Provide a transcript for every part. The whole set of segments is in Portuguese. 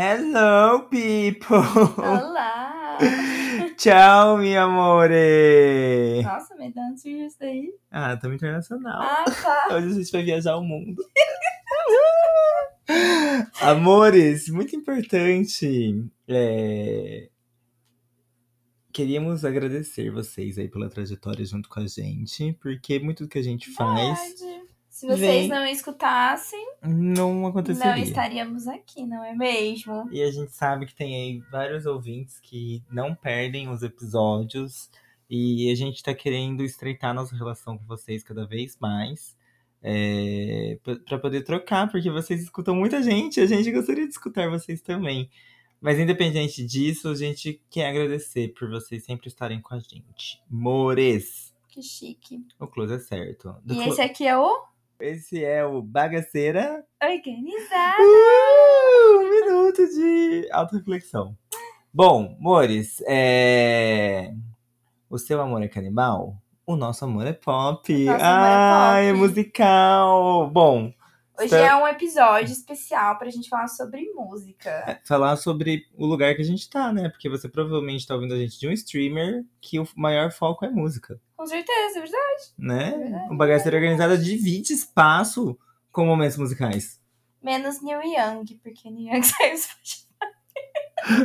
Hello, people! Olá! Tchau, meu amore! Nossa, me dá um isso daí. Ah, estamos internacional. Ah, tá. Hoje a gente vai viajar o mundo. Amores, muito importante. é, Queríamos agradecer vocês aí pela trajetória junto com a gente, porque muito do que a gente faz Verdade. Se vocês Vem. não escutassem, não aconteceria. não estaríamos aqui, não é mesmo? E a gente sabe que tem aí vários ouvintes que não perdem os episódios. E a gente tá querendo estreitar nossa relação com vocês cada vez mais. É, p- pra poder trocar, porque vocês escutam muita gente. A gente gostaria de escutar vocês também. Mas independente disso, a gente quer agradecer por vocês sempre estarem com a gente. Mores! Que chique. O close é certo. Do E clo- esse aqui é o esse é o Bagaceira Organizado. Uh, um minuto de autoreflexão. Bom, Mores, é... o seu amor é canibal? O nosso amor é pop. Nosso amor é Ai, é pop. musical. Bom, Hoje é um episódio especial pra gente falar sobre música. é, falar sobre o lugar que a gente tá, né? Porque você provavelmente tá ouvindo a gente de um streamer que o maior foco é música, Com certeza, é verdade. né? É verdade. O Bagaceira Organizada divide espaço com momentos musicais. Menos Neil Young, porque Neil Young saiu.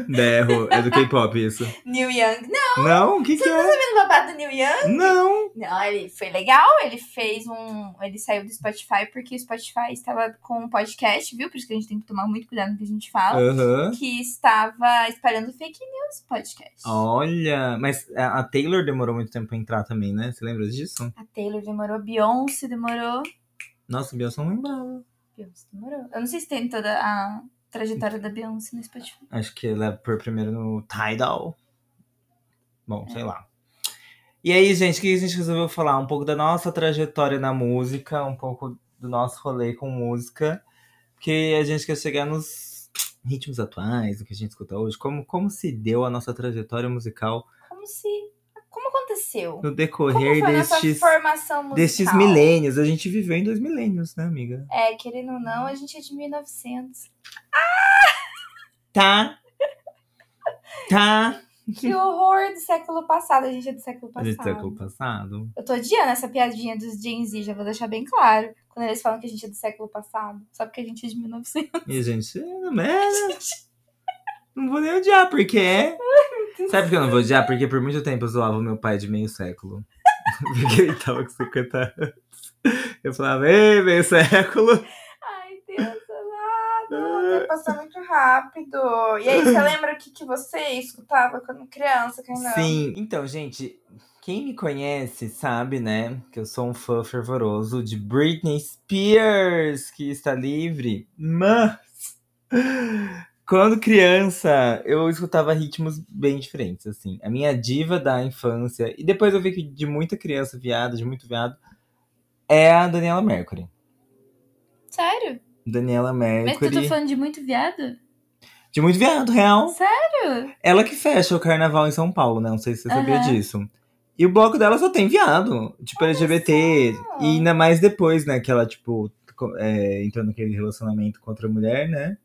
Berro, é do K-pop isso. Neil Young. Não, Não, o que que é? no babado do Neil Young? Não. Não, ele foi legal. Ele fez um. Ele saiu do Spotify porque o Spotify estava com um podcast, viu? Por isso que a gente tem que tomar muito cuidado no que a gente fala. Aham. Que estava espalhando fake news podcast. Olha, mas a a Taylor demorou muito tempo pra entrar também, né? Você lembra disso? A Taylor demorou, Beyoncé demorou. Nossa, Beyoncé não lembrava. Beyoncé demorou. Eu não sei se tem toda a trajetória da Beyoncé no Spotify. Acho que ela é por primeiro no Tidal. Bom, sei lá. E aí, gente, o que a gente resolveu falar? Um pouco da nossa trajetória na música, um pouco do nosso rolê com música. Porque a gente quer chegar nos ritmos atuais, o que a gente escuta hoje. Como, como se deu a nossa trajetória musical Como se. Aconteceu? no decorrer destes, destes milênios. A gente viveu em dois milênios, né, amiga? É, querendo ou não, a gente é de 1900. Tá. Tá. Que horror do século passado. A gente é do século A passado. gente século passado. Eu tô odiando essa piadinha dos Gen Z, já vou deixar bem claro. Quando eles falam que a gente é do século passado. Só porque a gente é de 1900. E a gente, é, merda. Não vou nem odiar, porque é. Sabe por que eu não vou odiar? Porque por muito tempo eu zoava o meu pai de meio século. Porque ele tava com 50 anos. Eu falava, ei, meio século. Ai, Deus amado. O tempo passa muito rápido. E aí, você lembra o que, que você escutava quando criança, Kainan? Sim, então, gente, quem me conhece sabe, né, que eu sou um fã fervoroso de Britney Spears, que está livre. Mas, quando criança, eu escutava ritmos bem diferentes, assim. A minha diva da infância, e depois eu vi que de muita criança viada, de muito viado, é a Daniela Mercury. Sério? Daniela Mas tu Mercury. tá falando de muito viado? De muito viado, real. Sério? Ela que fecha o carnaval em São Paulo, né? Não sei se você sabia disso. E o bloco dela só tem viado. Tipo, LGBT. só. E ainda mais depois, né? Que ela, tipo, é, entrou naquele relacionamento com outra mulher, né?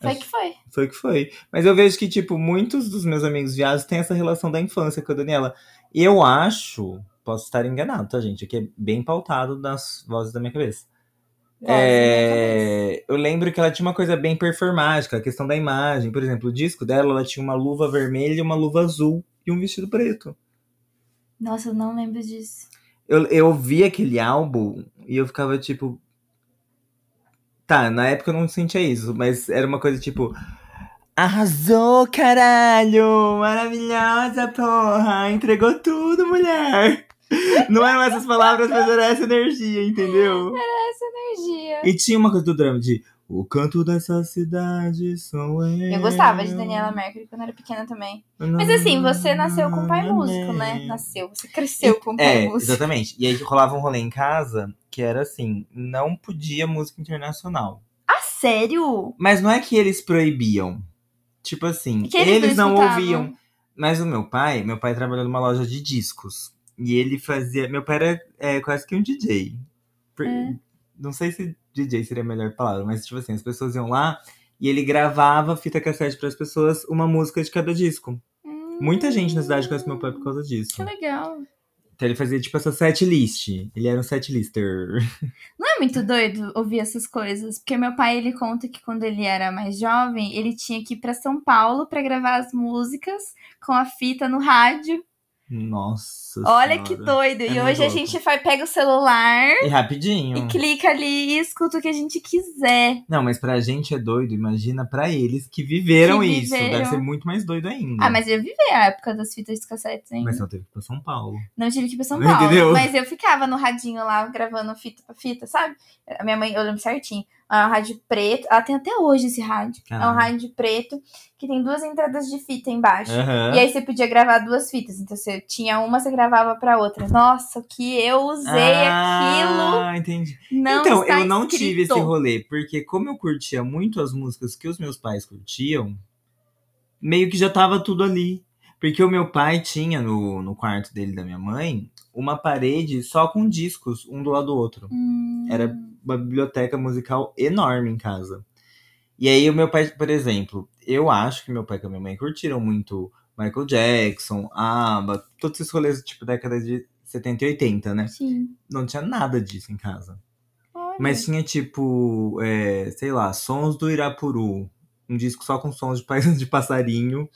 Foi que foi. Foi que foi. Mas eu vejo que, tipo, muitos dos meus amigos viados têm essa relação da infância com a Daniela. Eu acho, posso estar enganado, tá, gente? Aqui é bem pautado nas vozes da minha cabeça. É, eu lembro que ela tinha uma coisa bem performática, a questão da imagem. Por exemplo, o disco dela, ela tinha uma luva vermelha, uma luva azul e um vestido preto. Nossa, eu não lembro disso. Eu, eu vi aquele álbum e eu ficava tipo. Tá, na época eu não sentia isso, mas era uma coisa tipo. Arrasou, caralho! Maravilhosa, porra! Entregou tudo, mulher! Não eram essas palavras, mas era essa energia, entendeu? Essa energia. E tinha uma coisa do drama de O canto dessa cidade sou eu. Eu gostava de Daniela Mercury quando era pequena também. Mas assim, você nasceu com pai músico, né? Nasceu, você cresceu com um pai É, músico. exatamente. E aí rolava um rolê em casa que era assim: não podia música internacional. Ah, sério? Mas não é que eles proibiam. Tipo assim, Que eles eles, não escutavam. ouviam. Mas o meu pai, meu pai trabalhou numa loja de discos. E ele fazia. Meu pai era é, quase que um DJ. É. Não sei se DJ seria a melhor palavra, mas tipo assim, as pessoas iam lá e ele gravava fita cassete para as pessoas, uma música de cada disco. Muita gente na cidade conhece meu pai por causa disso. Hum, Que legal. Então ele fazia tipo essa set list. Ele era um set lister. Não é muito doido ouvir essas coisas? Porque meu pai, ele conta que quando ele era mais jovem, ele tinha que ir pra São Paulo pra gravar as músicas com a fita no rádio. Nossa. Olha que Senhora. doido. É e hoje a louco. gente vai, pega o celular E rapidinho. e clica ali e escuta o que a gente quiser. Não, mas pra gente é doido, imagina pra eles que viveram Que isso. viveram. Deve ser muito mais doido ainda. Ah, mas eu vivi a época das fitas de cassetes ainda. Mas só teve que ir pra São Paulo. Não tive que ir pra São Paulo. entendeu? Mas eu ficava no radinho lá, gravando fita pra fita, sabe? A minha mãe, eu lembro certinho. É um rádio preto. Ela tem até hoje esse rádio. É um rádio preto que tem duas entradas de fita embaixo. Aham. E aí você podia gravar duas fitas. Então você tinha uma, você gravava pra outra. Nossa, o que eu usei aquilo. Ah, entendi. Não então, eu não escrito. tive esse rolê, porque como eu curtia muito as músicas que os meus pais curtiam, meio que já tava tudo ali. Porque o meu pai tinha no, no quarto dele da minha mãe uma parede só com discos, um do lado do outro. Hum. Era uma biblioteca musical enorme em casa. E aí o meu pai, por exemplo, eu acho que meu pai e a minha mãe curtiram muito Michael Jackson, ABBA, todos esses rolês tipo década de 70 e 80, né? Sim. Não tinha nada disso em casa. Olha. Mas tinha tipo, é, sei lá, Sons do Irapuru. Um disco só com sons de, de passarinho,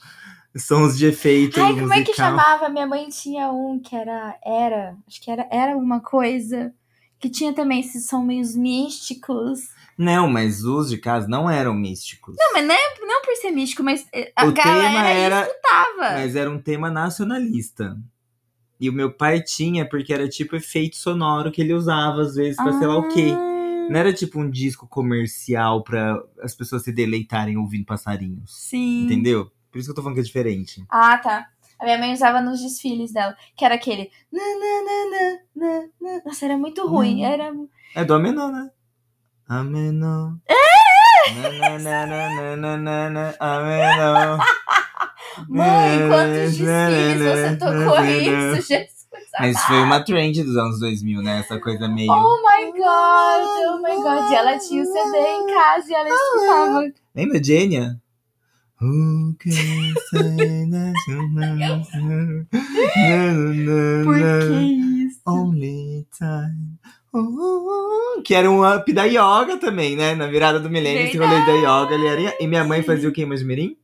sons de efeito Ai, musical. como é que chamava? Minha mãe tinha um que era. Era. Acho que era, era alguma coisa. Que tinha também esses meio místicos. Não, mas os de casa não eram místicos. Não, mas não, é, não por ser místico, mas eh, a o galera tema era, escutava. mas era um tema nacionalista. E o meu pai tinha, porque era tipo efeito sonoro que ele usava às vezes pra sei lá o quê. Ah, Não era tipo um disco comercial pra as pessoas se deleitarem ouvindo passarinhos. Sim. Entendeu? Por isso que eu tô falando que é diferente. Ah, tá. A minha mãe usava nos desfiles dela, que era aquele. na, na, na, na, na. Nossa, era muito ruim. Hum. Era. É do Amenô, né? Na, Amenô. Mãe, quantos desfiles você tocou isso, Jesus? Mas foi uma trend dos anos 2000, né? Essa coisa meio. Oh my god, oh my god. E ela tinha o CD em casa e ela escutava. Lembra de Enya? Who can say that? Por que isso? Only time. Que era um up da yoga também, né? Na virada do milênio, esse rolê da yoga. Ele era... E minha mãe fazia o que, Mirim?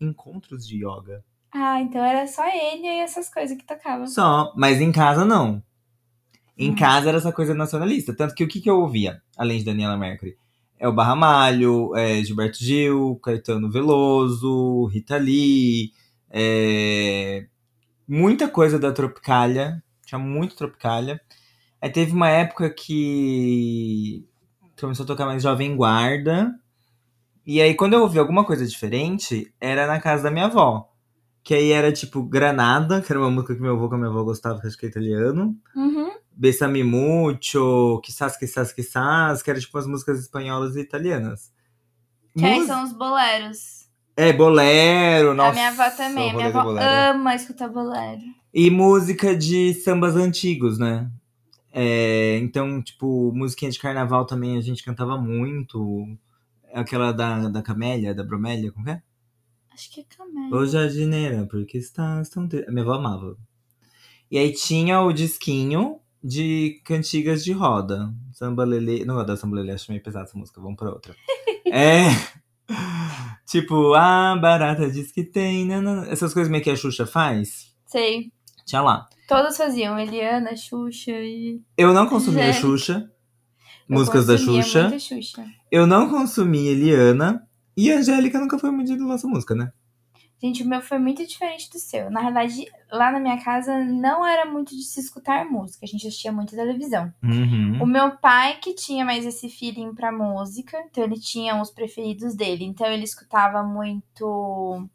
Encontros de yoga. Ah, então era só ele e essas coisas que tocavam. Só, mas em casa não. Em Hum. casa era essa coisa nacionalista. Tanto que o que, que eu ouvia, além de Daniela Mercury? É o Barra Malho, é Gilberto Gil, Caetano Veloso, Rita Lee, é, muita coisa da Tropicália. Tinha muito Tropicália. Aí teve uma época que começou a tocar mais Jovem Guarda. E aí, quando eu ouvi alguma coisa diferente, era na casa da minha avó. Que aí era tipo Granada, que era uma música que meu avô com a minha avó gostava, que acho que é italiano. Uhum. Besame Mucho, Quizás, Quizás, Quizás, que era tipo as músicas espanholas e italianas. Que aí Mus- são os boleros. É, bolero, nossa. a minha avó também. A minha avó ama escutar bolero. E música de sambas antigos, né? É, então, tipo, musiquinha de carnaval também a gente cantava muito. Aquela da, da Camélia, da Bromélia, como é? Acho que é Camé. Ô jardineira, porque estás tão minha avó amava. E aí tinha o disquinho de cantigas de roda. Samba Lelê. Não, da Samba Lelê, acho meio pesada essa música, vamos pra outra. é. Tipo, a barata diz que tem. nanana. Essas coisas meio que a Xuxa faz. Sei. Tinha lá. Todos faziam. Eliana, Xuxa e. Eu não consumia Gente. Xuxa. Eu músicas da Xuxa. Xuxa. Eu não consumia Eliana. E a Angélica nunca foi muito da nossa música, né? Gente, o meu foi muito diferente do seu. Na verdade, lá na minha casa não era muito de se escutar música, a gente assistia muito televisão. Uhum. O meu pai que tinha mais esse feeling pra música, então ele tinha os preferidos dele. Então ele escutava muito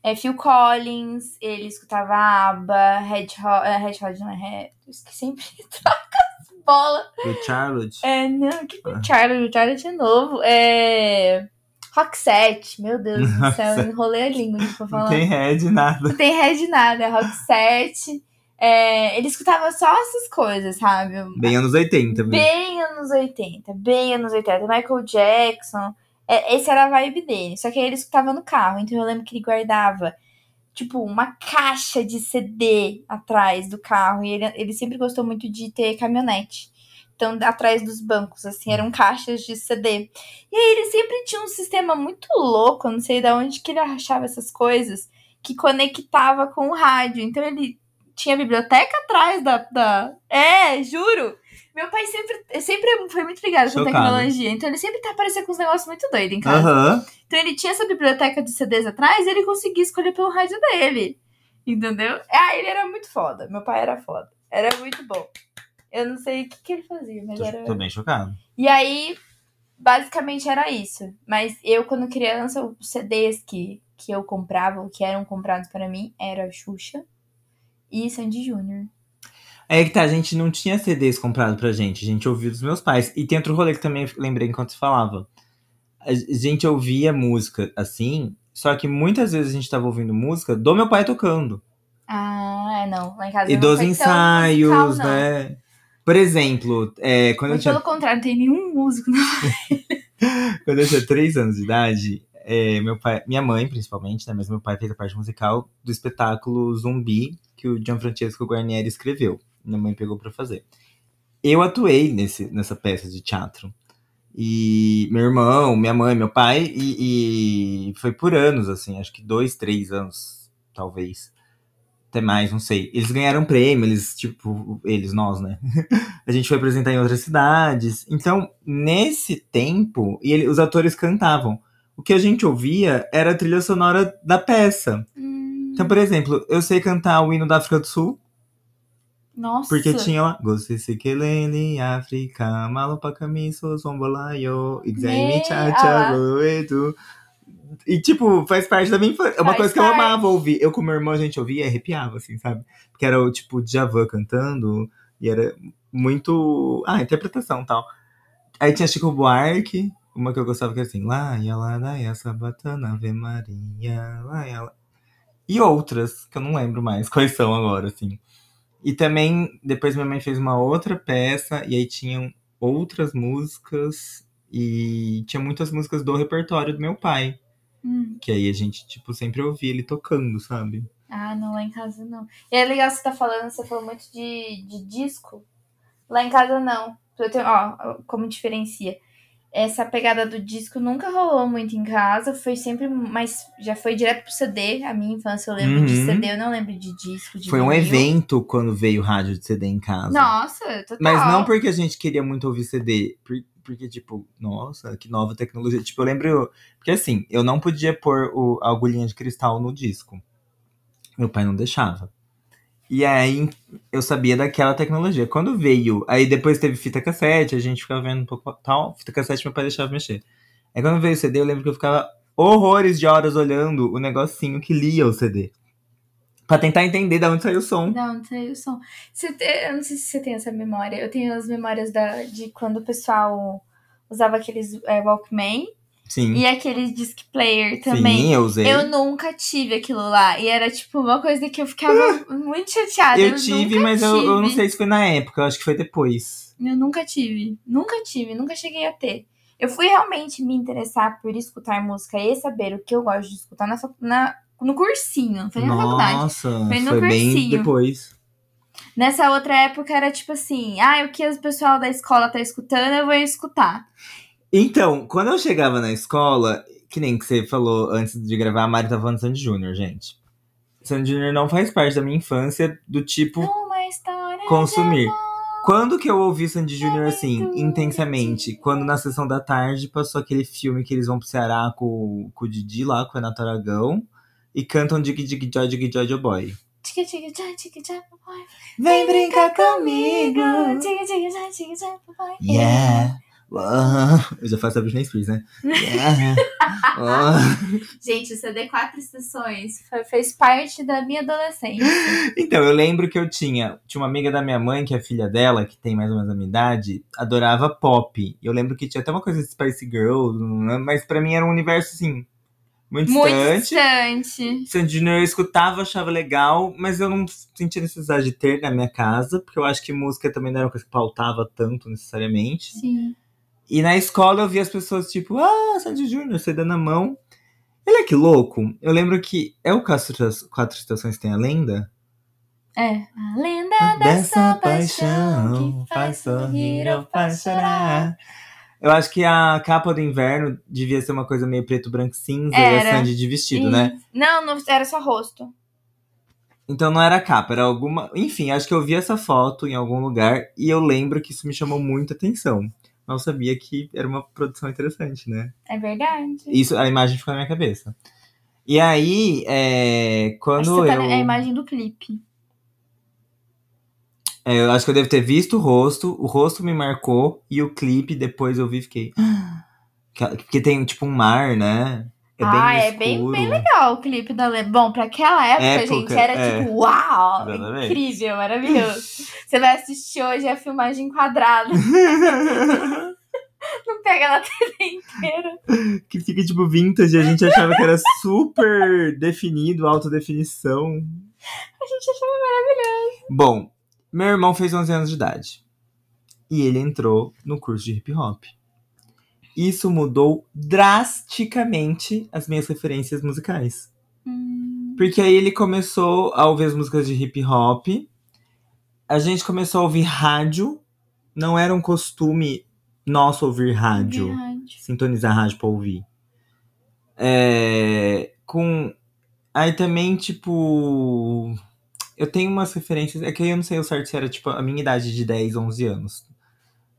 é, Phil Collins, ele escutava ABBA, Red Hot, é, Red Hot não é Red, que sempre troca as bolas. O Charlotte. É, não, que Ah. o Charlie, o Charlie de novo. É. Roxette, meu Deus do céu, enrolei a língua pra Não falar. tem head, nada. Não tem Red nada, é Roxette. É, ele escutava só essas coisas, sabe? Bem anos 80 mesmo. Bem anos 80, bem anos 80. Michael Jackson. É, esse era a vibe dele. Só que aí ele escutava no carro. Então eu lembro que ele guardava, tipo, uma caixa de CD atrás do carro. E ele, ele sempre gostou muito de ter caminhonete. Então, atrás dos bancos, assim, eram caixas de CD. E aí ele sempre tinha um sistema muito louco, não sei de onde que ele achava essas coisas, que conectava com o rádio. Então ele tinha a biblioteca atrás da. da... É, juro! Meu pai sempre, sempre foi muito ligado com Chocado. tecnologia, então ele sempre tá aparecendo com uns negócios muito doidos em casa. Aham. Então ele tinha essa biblioteca de CDs atrás e ele conseguia escolher pelo rádio dele. Entendeu? Ah, ele era muito foda. Meu pai era foda. Era muito bom. Eu não sei o que, que ele fazia, mas era. Tô, tô bem chocado. E aí, basicamente era isso. Mas eu, quando criança, os CDs que, que eu comprava, ou que eram comprados para mim, era Xuxa e Sandy Júnior. É que tá, a gente não tinha CDs comprado pra gente, a gente ouvia dos meus pais. E tem outro rolê que também lembrei enquanto você falava. A gente ouvia música assim, só que muitas vezes a gente tava ouvindo música do meu pai tocando. Ah, é, não. Lá em casa E dos tão ensaios, musical, né? Por exemplo, é, quando, eu Mas tinha, pelo contrário, não tem nenhum músico. Não. quando eu tinha três anos de idade, é, meu pai, minha mãe, principalmente, né? Mas meu pai fez a parte musical do espetáculo Zumbi que o Gianfrancesco Guarnieri escreveu. Minha mãe pegou pra fazer. Eu atuei nesse, nessa peça de teatro. E meu irmão, minha mãe, meu pai, e, e foi por anos, assim, acho que dois, três anos, talvez. Até mais, não sei. Eles ganharam prêmio, eles, tipo, eles, nós, né? a gente foi apresentar em outras cidades. Então, nesse tempo, e ele- os atores cantavam. O que a gente ouvia era a trilha sonora da peça. Hum, Então, por exemplo, eu sei cantar o hino da África do Sul, nossa. porque tinha lá. Gosse se keleni África, malopa camiso, zombolayo, cha ah cha lá. loedo. E, tipo, faz parte da minha infância. É uma Faz coisa que eu parte. amava ouvir. Eu, com meu irmão, a gente ouvia e arrepiava, assim, sabe? Porque era o, tipo, Djavan cantando, e era muito. Ah, interpretação e tal. Aí tinha Chico Buarque, uma que eu gostava que era assim, lá, ia lá, da, ia, sabatana, ave Maria, lá, ia lá. E outras, que eu não lembro mais quais são agora, assim. E também, depois minha mãe fez uma outra peça, e aí tinham outras músicas, e tinha muitas músicas do repertório do meu pai. Hum. Que aí a gente, tipo, sempre ouvia ele tocando, sabe? Ah, não, lá em casa não. E é legal você tá falando, você falou muito de, de disco. Lá em casa não. Eu tenho, ó, como diferencia. Essa pegada do disco nunca rolou muito em casa, foi sempre mais. Já foi direto pro CD. A minha infância eu lembro de Uhum. CD, eu não lembro de disco. De Foi um vinil. evento quando veio rádio de CD em casa. Nossa, total. Mas não porque a gente queria muito ouvir CD, porque, tipo, nossa, que nova tecnologia. Tipo, eu lembro. Porque assim, eu não podia pôr o, a agulhinha de cristal no disco. Meu pai não deixava. E aí eu sabia daquela tecnologia. Quando veio, aí depois teve fita cassete, a gente ficava vendo um pouco tal. Fita cassete meu pai deixava mexer. Aí quando veio o CD, eu lembro que eu ficava horrores de horas olhando o negocinho que lia o CD. Pra tentar entender de onde saiu o som. Não, não sei o som. Você te- eu não sei se você tem essa memória. Eu tenho as memórias da, de quando o pessoal usava aqueles é, Walkman Sim. e aqueles disc player também. Sim, eu usei. Eu nunca tive aquilo lá. E era, tipo, uma coisa que eu ficava muito chateada. Eu tive, nunca mas eu, eu não tive. sei se foi na época, eu acho que foi depois. Eu nunca tive. Nunca tive. Nunca cheguei a ter. Eu fui realmente me interessar por escutar música e saber o que eu gosto de escutar na, na, no cursinho. Não foi na faculdade. Nossa, Foi no foi bem cursinho. depois. Nessa outra época era tipo assim: ah, o que o pessoal da escola tá escutando, eu vou escutar. Então, quando eu chegava na escola, que nem que você falou antes de gravar, a Mari tava falando Sandy Júnior, gente. Sandy Júnior não faz parte da minha infância do tipo Uma história. consumir. Quando que eu ouvi Sandy Júnior assim, intensamente? Quando na sessão da tarde passou aquele filme que eles vão pro Ceará com, com o Didi lá, com o Renato Aragão. E cantam Dig Dig Joy Dig Joy Joy Boy. Tchica, tchica, tchá, tchica, tchá, papai. Vem brincar comigo! Tchica, tchica, tchá, tchica, tchá, papai. Yeah! Uau. Eu já faço a Britney Spears, né? Yeah. Uau. Gente, o CD Quatro Estações foi- fez parte da minha adolescência. Então, eu lembro que eu tinha, tinha uma amiga da minha mãe, que é filha dela, que tem mais ou menos a minha idade, adorava pop. Eu lembro que tinha até uma coisa de Spice Girl, mas pra mim era um universo, assim, muito Muito distante. distante. Sandy Junior eu escutava, achava legal, mas eu não sentia necessidade de ter na minha casa, porque eu acho que música também não era uma coisa que pautava tanto necessariamente. Sim. E na escola eu via as pessoas tipo, ah, Sandy Junior, você dando a mão. Ele é que louco. Eu lembro que é o Quatro Esta- Quatro Estações tem a lenda? É. A lenda dessa paixão que faz sorrir ou faz chorar. Eu acho que a capa do inverno devia ser uma coisa meio preto, branco, cinza e a Era. Sandy de vestido, né? Não, não, era só rosto. Então não era capa, era alguma. Enfim, acho que eu vi essa foto em algum lugar e eu lembro que isso me chamou muita atenção. Não sabia que era uma produção interessante, né? É verdade. Isso, a imagem ficou na minha cabeça. E aí, é, quando você tá eu. na- é a imagem do clipe. É, eu acho que eu devo ter visto o rosto, o rosto me marcou e o clipe depois eu vi e fiquei. Que- Porque tem tipo um mar, né? É bem ah, é bem, bem legal o clipe da lenda. Bom, pra aquela época, Época, gente, era é. tipo, uau! Exatamente. Incrível, maravilhoso. Você vai assistir hoje a filmagem quadrada. Não pega na TV inteira. que fica tipo vintage, a gente achava que era super definido, alta definição. A gente achava maravilhoso. Bom, meu irmão fez 11 anos de idade. E ele entrou no curso de hip hop. Isso mudou drasticamente as minhas referências musicais. Hum, Porque aí ele começou a ouvir as músicas de hip hop. A gente começou a ouvir rádio. Não era um costume nosso ouvir rádio verdade. sintonizar rádio pra ouvir. É, com. Aí também, tipo. Eu tenho umas referências. É que eu não sei o certo se era tipo a minha idade de 10, 11 anos.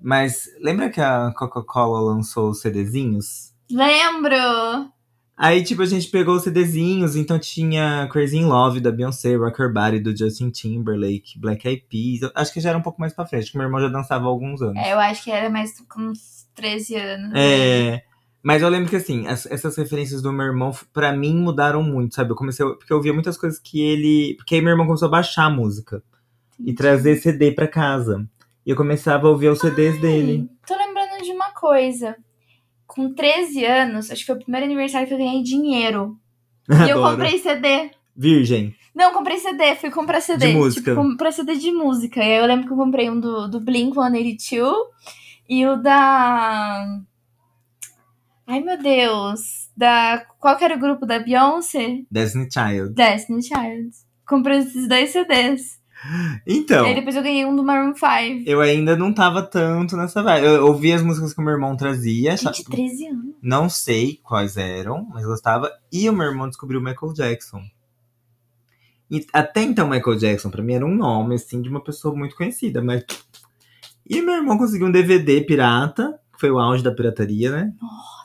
Mas lembra que a Coca-Cola lançou os CDzinhos? Lembro! Aí, tipo, a gente pegou os CDzinhos, então tinha Crazy in Love da Beyoncé, Rocker Body do Justin Timberlake, Black Eyed Peas. Acho que já era um pouco mais pra frente, que meu irmão já dançava há alguns anos. É, eu acho que era mais com uns 13 anos. É. Mas eu lembro que, assim, as- essas referências do meu irmão, pra mim, mudaram muito, sabe? Eu comecei. Porque eu ouvia muitas coisas que ele. Porque aí meu irmão começou a baixar a música e trazer CD pra casa. E eu começava a ouvir os CDs dele. Tô lembrando de uma coisa. Com 13 anos, acho que foi o primeiro aniversário que eu ganhei dinheiro. E eu Adoro. comprei CD. Virgem. Não, comprei CD, fui comprar CD. De música. Tipo, CD de música. E aí eu lembro que eu comprei um do, do Blink 182 e o da. Ai meu Deus. Da. Qual que era o grupo da Beyoncé? Destiny Child. Destiny Child. Comprei esses dois CDs. Então. Aí depois eu ganhei um do Maroon 5. Eu ainda não tava tanto nessa vibe. Eu ouvia as músicas que o meu irmão trazia. Gente, 13 anos. Não sei quais eram, mas gostava. E o meu irmão descobriu o Michael Jackson. E até então, Michael Jackson, pra mim, era um nome, assim, de uma pessoa muito conhecida. Mas... E meu irmão conseguiu um DVD pirata, que foi o auge da pirataria, né? Nossa.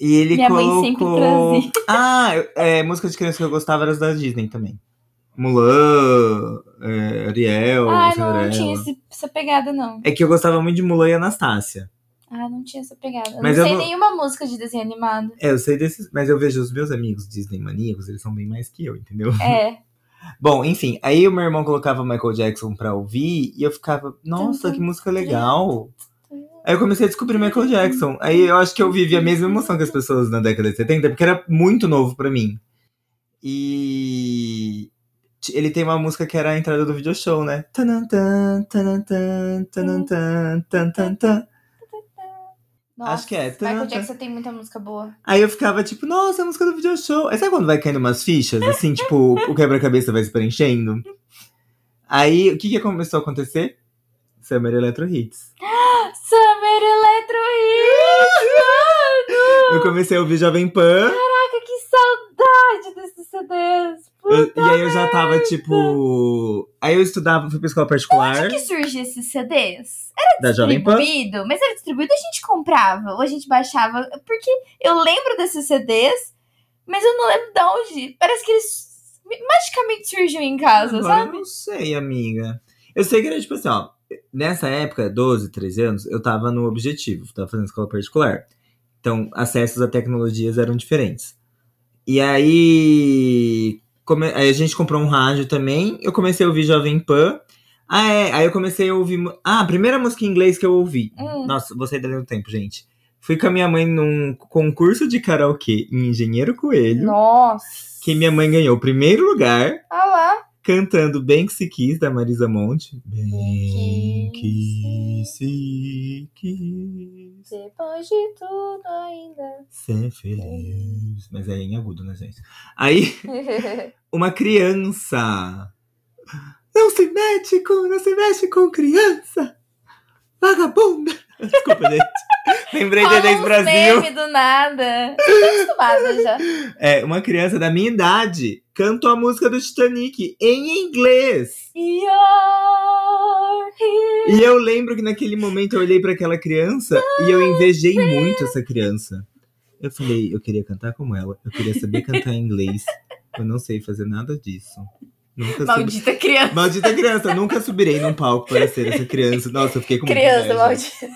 E ele Minha mãe colocou... sempre trazia. Ah, é, música de criança que eu gostava era as da Disney também. Mulan, é, Ariel, Ah, não, não tinha esse- essa pegada, não. É que eu gostava muito de Mulan e Anastácia. Ah, não tinha essa pegada. Eu Mas não eu sei não- nenhuma música de desenho animado. É, eu sei desses, mas eu vejo os meus amigos Disney maníacos, eles são bem mais que eu, entendeu? É. Bom, enfim, aí o meu irmão colocava Michael Jackson pra ouvir e eu ficava, nossa, que música legal. Aí eu comecei a descobrir Michael Jackson. Aí eu acho que eu vivi a mesma emoção que as pessoas na década de 70, porque era muito novo pra mim. E ele tem uma música que era a entrada do video show, né? Nossa, Acho que é. Michael Jackson tem muita música boa. Aí eu ficava tipo, nossa, a música do video show. Aí sabe quando vai caindo umas fichas, assim, tipo, o quebra-cabeça vai se preenchendo? Aí, o que que começou a acontecer? Summer Electro Hits. Summer Electro Hits! Eu comecei a ouvir Jovem Pan. Caraca, que saudade desses CDs! eu- e aí eu já tava, tipo... Aí eu estudava, fui pra escola particular Onde que surge esses CDs? da Jovem Pan. Distribuído? Mas era distribuído, a gente comprava ou a gente baixava. Porque eu lembro desses CDs, Mas eu não lembro de onde. Parece que eles magicamente surgiu em casa, Agora sabe? eu não sei, amiga. Eu sei que era tipo assim, ó. Nessa época, 12, 13 anos, eu tava no objetivo, tava fazendo escola particular. Então, acessos a tecnologias eram diferentes. E aí, come- aí a gente comprou um rádio também. Eu comecei a ouvir Jovem Pan. Ah, é. Aí eu comecei a ouvir. Ah, a primeira música em inglês que eu ouvi. Hum. Nossa, vou sair dali no tempo, gente. Fui com a minha mãe num concurso de karaokê em Engenheiro Coelho. Nossa. Que minha mãe ganhou o primeiro lugar Ah lá. Cantando Bem Que Se Quis, da Marisa Monte. Bem que se quis Depois de tudo ainda. ser feliz. Mas é em agudo, né, gente? Aí, uma criança. Não se mete com, não se mexe com criança. Vagabunda. Desculpa, gente. Lembrei de Enes Brasil. meme do nada. Tô acostumada já. É, uma criança da minha idade cantou a música do Titanic em inglês. E eu lembro que naquele momento eu olhei pra aquela criança e eu invejei muito essa criança. Eu falei, eu queria cantar como ela, eu queria saber cantar em inglês. Eu não sei fazer nada disso. Nunca subi... Maldita criança. Maldita criança, nunca subirei num palco para ser essa criança. Nossa, eu fiquei com Criança, maldita.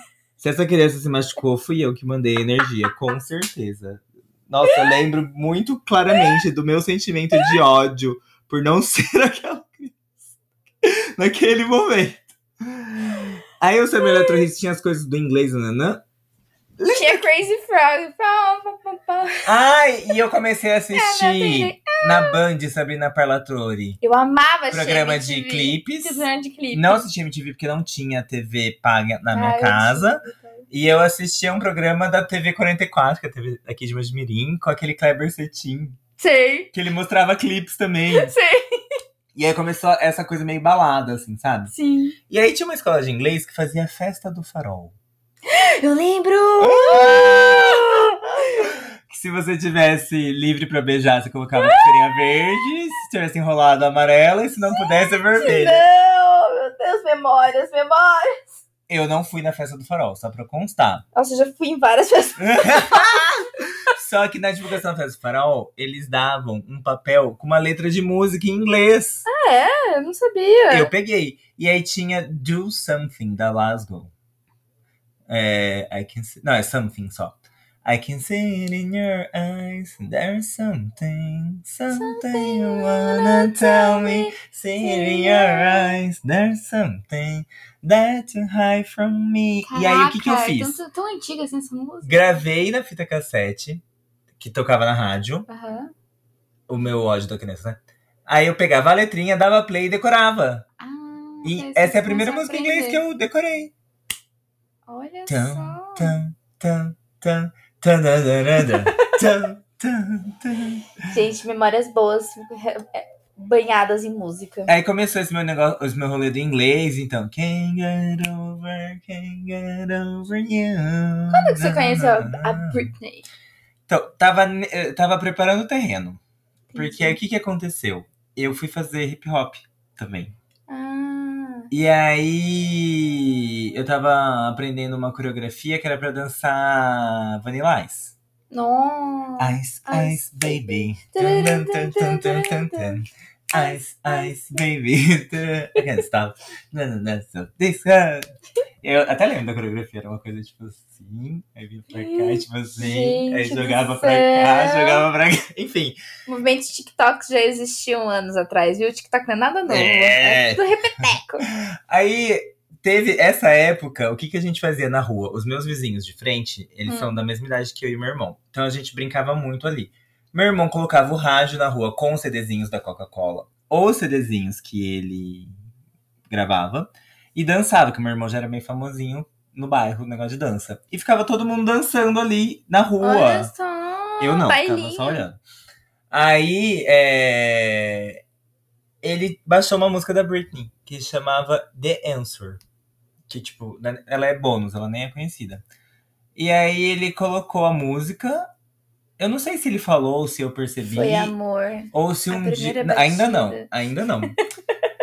Se essa criança se machucou, fui eu que mandei energia, com certeza. Nossa, eu lembro muito claramente do meu sentimento de ódio por não ser aquela criança naquele momento. Aí o Samuel Eletro tinha as coisas do inglês, nanã. Tinha Crazy Frog. Ai, e eu comecei a assistir na Band Sabrina Parlatori. Eu amava Programa assistir de clipes. Programa de clipe. Não assisti MTV porque não tinha TV paga na minha Ah, eu casa. tinha. E eu assistia um programa da TV 44, que é a TV aqui de Mojimirim, com aquele Kleber Cetim, Sei. que ele mostrava clipes também. Sei. E aí começou essa coisa meio balada, assim, sabe? Sim. E aí tinha uma escola de inglês que fazia festa do farol. Eu lembro! Que se você tivesse livre pra beijar, você colocava pulseirinha verde, se tivesse enrolado amarela, e se não pudesse, é vermelha. Não, meu Deus, memórias, memórias. Eu não fui na festa do farol, só pra constar. Nossa, eu já fui em várias festas. Só que na divulgação da festa do farol, eles davam um papel com uma letra de música em inglês. É, eu não sabia. Eu peguei. E aí tinha Do Something, da Lasgo. É, I can see, não, é Something só. I can see it in your eyes. There's something, something you wanna tell me. See it in your eyes. There's something that you hide from me. e aí, o que, que eu Caraca, fiz? Tão, tão antiga assim essa música. Gravei na fita cassete, que tocava na rádio. Aham. O meu ódio da criança, né? Aí eu pegava a letrinha, dava play e decorava. Ah, E daí essa é a primeira música em inglês que eu decorei. Olha só. Gente, memórias boas é, banhadas em música. Aí começou esse meu negócio, esse meu rolê do inglês, então. Can't get over, can't get over you. Quando que você conheceu a, Britney? Então, tava, eu tava preparando o terreno. Porque aí o que, que aconteceu? Eu fui fazer hip hop também. E aí eu tava aprendendo uma coreografia que era pra dançar Vanilla Ice. nossa. Ice, Ice, baby. Ice, ice, baby. I can't stop. No, no, no, so this girl. Eu até lembro da coreografia, era uma coisa tipo assim, aí vinha pra cá, tipo assim, aí Gente do jogava pra cá, jogava pra cá. Enfim, Movimentos TikToks já existiam anos atrás, viu? O TikTok não é nada novo. É. É tudo repeteco. Aí teve essa época, o que, que a gente fazia na rua? Os meus vizinhos de frente, eles Hum. são da mesma idade que eu e meu irmão. Então a gente brincava muito ali. Meu irmão colocava o rádio na rua com os CDzinhos da Coca-Cola, ou os CDzinhos que ele gravava, e dançava, que meu irmão já era meio famosinho no bairro, negócio de dança. E ficava todo mundo dançando ali na rua. Olha só. Eu não, ficava bailinho. só olhando. Aí, é, ele baixou uma música da Britney, que chamava The Answer. Que, tipo, ela é bônus, ela nem é conhecida. E aí ele colocou a música. Eu não sei se ele falou, ou se eu percebi. Foi amor. Ou se um dia. primeira Ainda não, batida. ainda não.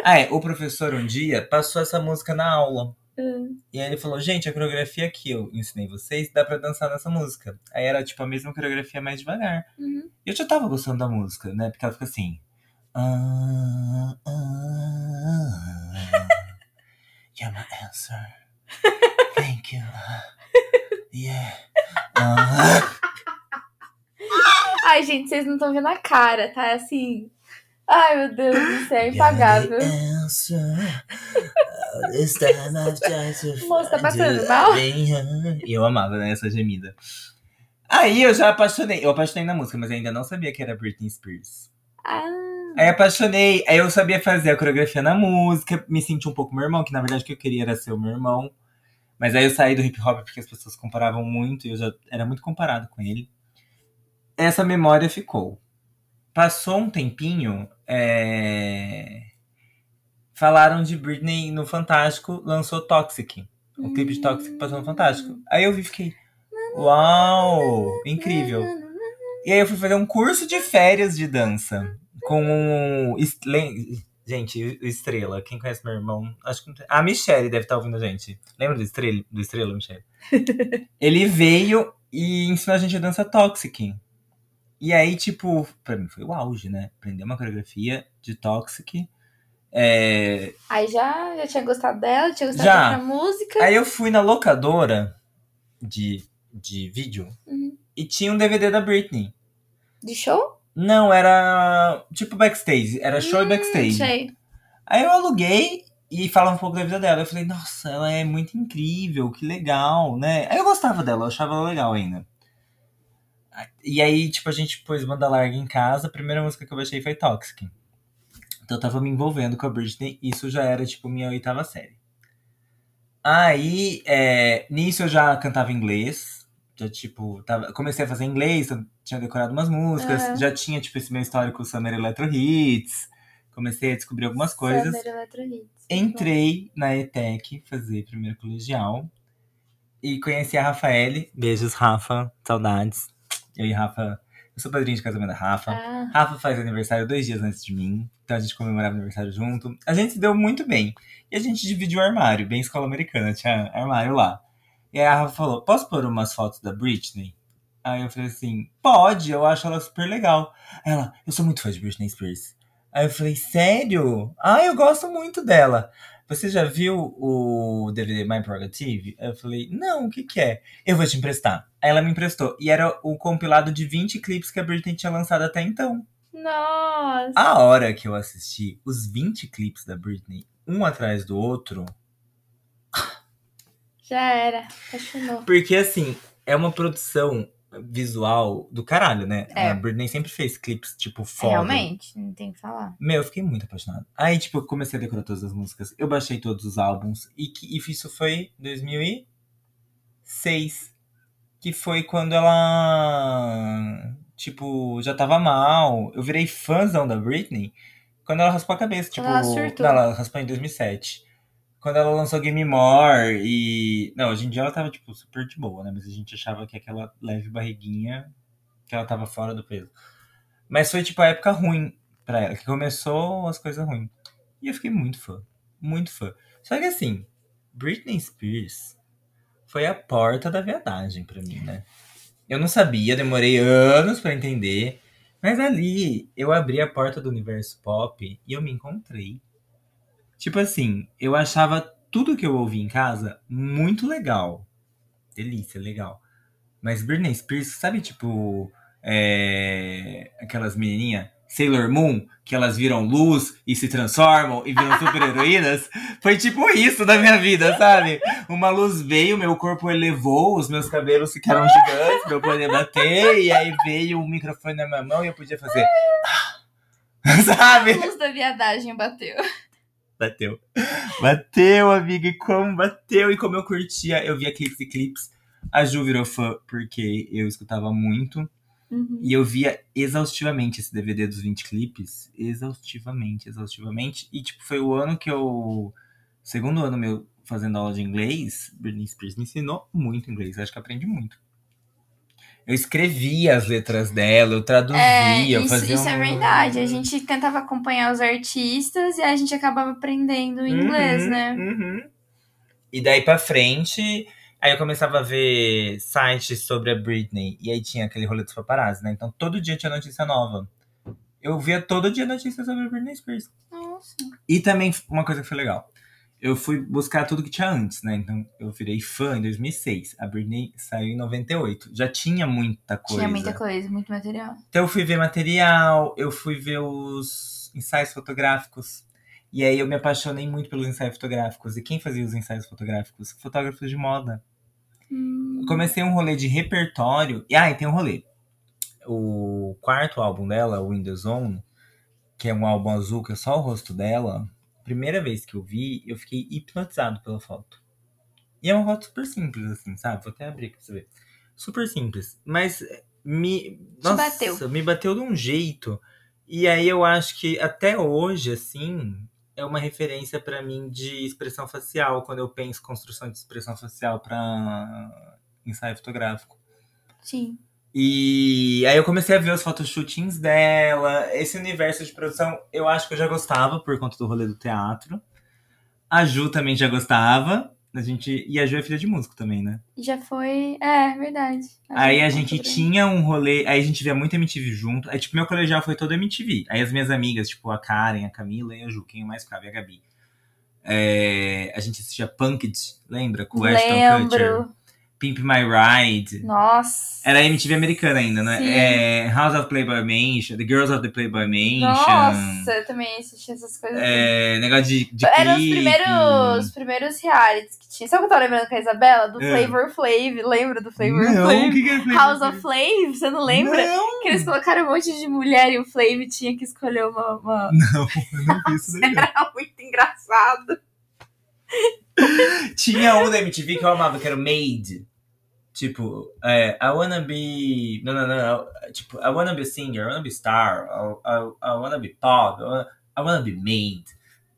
ah, é. O professor um dia passou essa música na aula. Hum. E aí ele falou, gente, a coreografia que eu ensinei vocês dá pra dançar nessa música. Aí era tipo a mesma coreografia mais devagar. Uhum. E eu já tava gostando da música, né? Porque ela fica assim. Ah, ah, you're my answer. Thank you. Yeah. Ah. Ai, gente, vocês não estão vendo a cara, tá? Assim. Ai, meu Deus do céu, é impagável. Moço, tá passando mal? E eu amava, né, essa gemida. Aí eu já apaixonei. Eu apaixonei na música, mas ainda não sabia que era Britney Spears. Ah, Aí apaixonei, aí eu sabia fazer a coreografia na música, me senti um pouco meu irmão, que na verdade o que eu queria era ser o meu irmão. Mas aí eu saí do hip hop porque as pessoas comparavam muito e eu já era muito comparado com ele. Essa memória ficou. Passou um tempinho, é, falaram de Britney no Fantástico, lançou Toxic. O clipe de Toxic passou no Fantástico. Aí eu vi e fiquei, uau, incrível. E aí eu fui fazer um curso de férias de dança com Gente, o Estrela, quem conhece meu irmão? Acho que. A Michelle deve estar ouvindo a gente. Lembra do Estrela, do Estrela Michelle? Ele veio e ensinou a gente a dança Toxic. E aí, tipo, pra mim foi o auge, né? Aprender uma coreografia de Toxic. É, Aí já, já tinha gostado dela, tinha gostado Já. da música. Aí eu fui na locadora de, de vídeo Uhum. e tinha um DVD da Britney. De show? Não, era tipo backstage. Era show e Hum, backstage. sei. Aí eu aluguei e falava um pouco da vida dela. Eu falei, nossa, ela é muito incrível, que legal, né? Aí eu gostava dela, eu achava ela legal ainda. E aí, tipo, a gente pôs banda larga em casa. A primeira música que eu baixei foi Toxic. Então eu tava me envolvendo com a Britney. Isso já era, tipo, minha oitava série. Aí, é, nisso eu já cantava inglês. Já, tipo, tava, comecei a fazer inglês, tinha decorado umas músicas. Aham. Já tinha, tipo, esse meu histórico Summer Electro Hits. Comecei a descobrir algumas coisas. Summer Electro Hits. Entrei na ETEC fazer primeiro colegial. E conheci a Rafaele. Beijos, Rafa. Saudades. Eu e Rafa. Eu sou padrinho de casamento da Rafa. Ah, Rafa faz aniversário dois dias antes de mim. Então a gente comemorava o aniversário junto. A gente se deu muito bem. E a gente dividiu o armário, bem escola americana. Tinha armário lá. E aí a Rafa falou: Posso pôr umas fotos da Britney? Aí eu falei assim: Pode, eu acho ela super legal. Aí ela: Eu sou muito fã de Britney Spears. Aí eu falei: Sério? Ah, eu gosto muito dela. Você já viu o DVD My Prerogative? Eu falei: Não, o que, que é? Eu vou te emprestar. Aí ela me emprestou. E era o compilado de 20 clipes que a Britney tinha lançado até então. nossa. A hora que eu assisti os 20 clipes da Britney, um atrás do outro, Já era. Apaixonou. porque assim, é uma produção visual do caralho, né? É. A Britney sempre fez clipes, tipo, foda. Realmente, não tem o que falar. Meu, eu fiquei muito apaixonado. Aí, tipo, eu comecei a decorar todas as músicas. Eu baixei todos os álbuns. E, que, e isso foi 2006. Que foi quando ela, tipo, já tava mal. Eu virei fãzão da Britney quando ela raspou a cabeça. Tipo, ela surtou. Não, ela raspou em 2007. Quando ela lançou Game More e... Não, hoje em dia ela tava, tipo, super de boa, né? Mas a gente achava que aquela leve barriguinha, que ela tava fora do peso. Mas foi, tipo, a época ruim pra ela, que começou as coisas ruins. E eu fiquei muito fã. Muito fã. Só que assim, Britney Spears foi a porta da viadagem pra mim, né? Eu não sabia, demorei anos pra entender. Mas ali eu abri a porta do universo pop e eu me encontrei. Tipo assim, eu achava tudo que eu ouvi em casa muito legal. Delícia, legal. Mas Britney Spears, sabe, tipo, é, aquelas menininhas Sailor Moon, que elas viram luz e se transformam e viram super heroínas? Foi tipo isso da minha vida, sabe? Uma luz veio, meu corpo elevou, os meus cabelos ficaram gigantes pra eu poder bater, e aí veio um microfone na minha mão e eu podia fazer. Sabe? A luz da viadagem bateu. Bateu. Bateu, amiga, e como bateu e como eu curtia. Eu via clipes e clipes. A Ju virou fã porque eu escutava muito. Uhum. E eu via exaustivamente esse DVD dos 20 clipes. Exaustivamente, exaustivamente. E, tipo, foi o ano que eu. Segundo ano meu fazendo aula de inglês, Britney Spears me ensinou muito inglês. Acho que aprendi muito. Eu escrevia as letras dela, eu traduzia, É, eu isso, fazia isso é um- verdade. A gente tentava acompanhar os artistas e a gente acabava aprendendo inglês, Uhum, né? uhum. E daí pra frente, aí eu começava a ver sites sobre a Britney. E aí tinha aquele rolê dos paparazzi, né? Então todo dia tinha notícia nova. Eu via todo dia notícia sobre a Britney Spears. Nossa. E também uma coisa que foi legal. Eu fui buscar tudo que tinha antes, né? Então eu virei fã em 2006. A Britney saiu em 98. Já tinha muita coisa. Tinha muita coisa, muito material. Então eu fui ver material, eu fui ver os ensaios fotográficos. E aí eu me apaixonei muito pelos ensaios fotográficos. E quem fazia os ensaios fotográficos? Fotógrafos de moda. Hum, comecei um rolê de repertório. E ah, e tem um rolê. O quarto álbum dela, o In The Zone, que é um álbum azul, que é só o rosto dela. Primeira vez que eu vi, eu fiquei hipnotizado pela foto. E é uma foto super simples, assim, sabe? Vou até abrir aqui pra você ver. Super simples. Mas me. Nossa, bateu. me bateu de um jeito. E aí eu acho que até hoje, assim, é uma referência pra mim de expressão facial, quando eu penso construção de expressão facial pra ensaio fotográfico. sim. E aí eu comecei a ver os photoshootings dela. Esse universo de produção eu acho que eu já gostava por conta do rolê do teatro. A Ju também já gostava. A gente... E a Ju é filha de músico também, né? Já foi. É, verdade. Aí a já gente tinha um rolê, aí a gente via muito MTV junto. Aí, tipo, meu colegial foi todo MTV. Aí as minhas amigas, tipo, a Karen, a Camila e a Ju, quem mais ficava? E a Gabi. É, a gente assistia Punked, lembra? Com o. Ashton Kutcher. Pimp My Ride. Nossa. Era MTV americana ainda, né? Sim. É, House of Playboy Mansion, The Girls of the Playboy Mansion. Nossa, eu também assisti essas coisas. É, negócio de, de Eram os primeiros, os primeiros realities que tinha. Sabe o que eu tava lembrando com a Isabela? Do É. Flavor Flav. Lembra do Flavor Não, o Flav? que que é Flavor House of Flav, você não lembra? Não, Que eles colocaram um monte de mulher e o Flav tinha que escolher uma. uma... não, eu não vi isso daí. Era muito engraçado. Tinha um da MTV que eu amava, que era o Made. Tipo, é, I wanna be. Não, não, não. Tipo, I wanna be a singer, I wanna be star, I, I, I wanna be pop, I wanna, I wanna be made.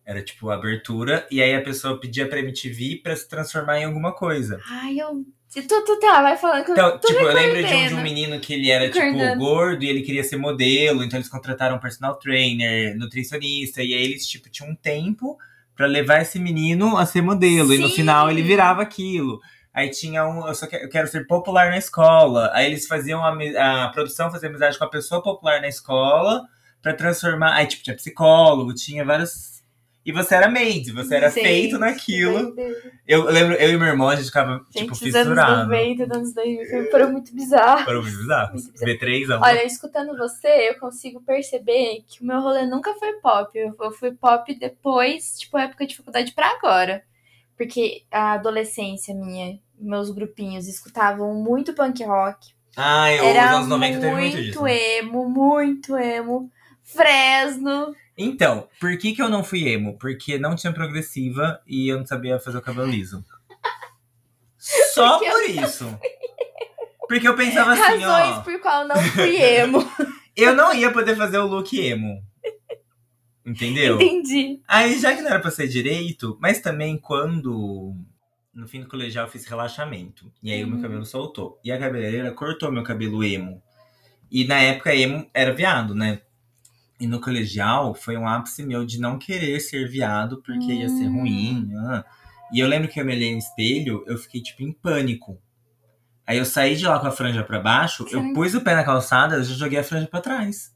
Era tipo a abertura, e aí a pessoa pedia pra MTV pra se transformar em alguma coisa. Ai, eu. Tu, tu tá, vai falando que eu Então, tô tipo, eu lembro de um, de um menino que ele era, tipo, gordo e ele queria ser modelo, então eles contrataram um personal trainer, nutricionista, e aí eles, tipo, tinham um tempo pra levar esse menino a ser modelo, e no Sim. final ele virava aquilo. Aí tinha um, eu só quero, eu quero ser popular na escola. Aí eles faziam a, a produção fazia amizade com a pessoa popular na escola pra transformar. Aí, tipo, tinha psicólogo, tinha vários. E você era made, você era Gente, feito naquilo. Eu lembro, eu e meu irmão, a gente ficava, Gente, tipo, os anos fissurado. 90, dos anos 2000 foi- foram muito bizarros. Foram muito bizarros. Muito bizarro. V3, amor. Olha, escutando você, eu consigo perceber que o meu rolê nunca foi pop. Eu fui pop depois, tipo, época de faculdade pra agora. Porque a adolescência minha, meus grupinhos escutavam muito punk rock. Ah, eu, Era nos anos 90 teve muito disso. muito emo, muito emo. Fresno. Então, por que, que eu não fui emo? Porque não tinha progressiva e eu não sabia fazer o cabelo liso. Só Porque por isso. Porque eu pensava assim, Razões ó. por qual eu não fui emo. Eu não ia poder fazer o look emo. Entendeu? Entendi. Aí, já que não era pra ser direito, mas também quando no fim do colegial eu fiz relaxamento. E aí o meu Uhum. cabelo soltou. E a cabeleireira cortou meu cabelo emo. E na época emo era viado, né? E no colegial foi um ápice meu de não querer ser viado porque ia ser Hum. ruim. ah. E eu lembro que eu me olhei no espelho, eu fiquei tipo em pânico. Aí eu saí de lá com a franja pra baixo, eu Sim. pus o pé na calçada, eu já joguei a franja pra trás.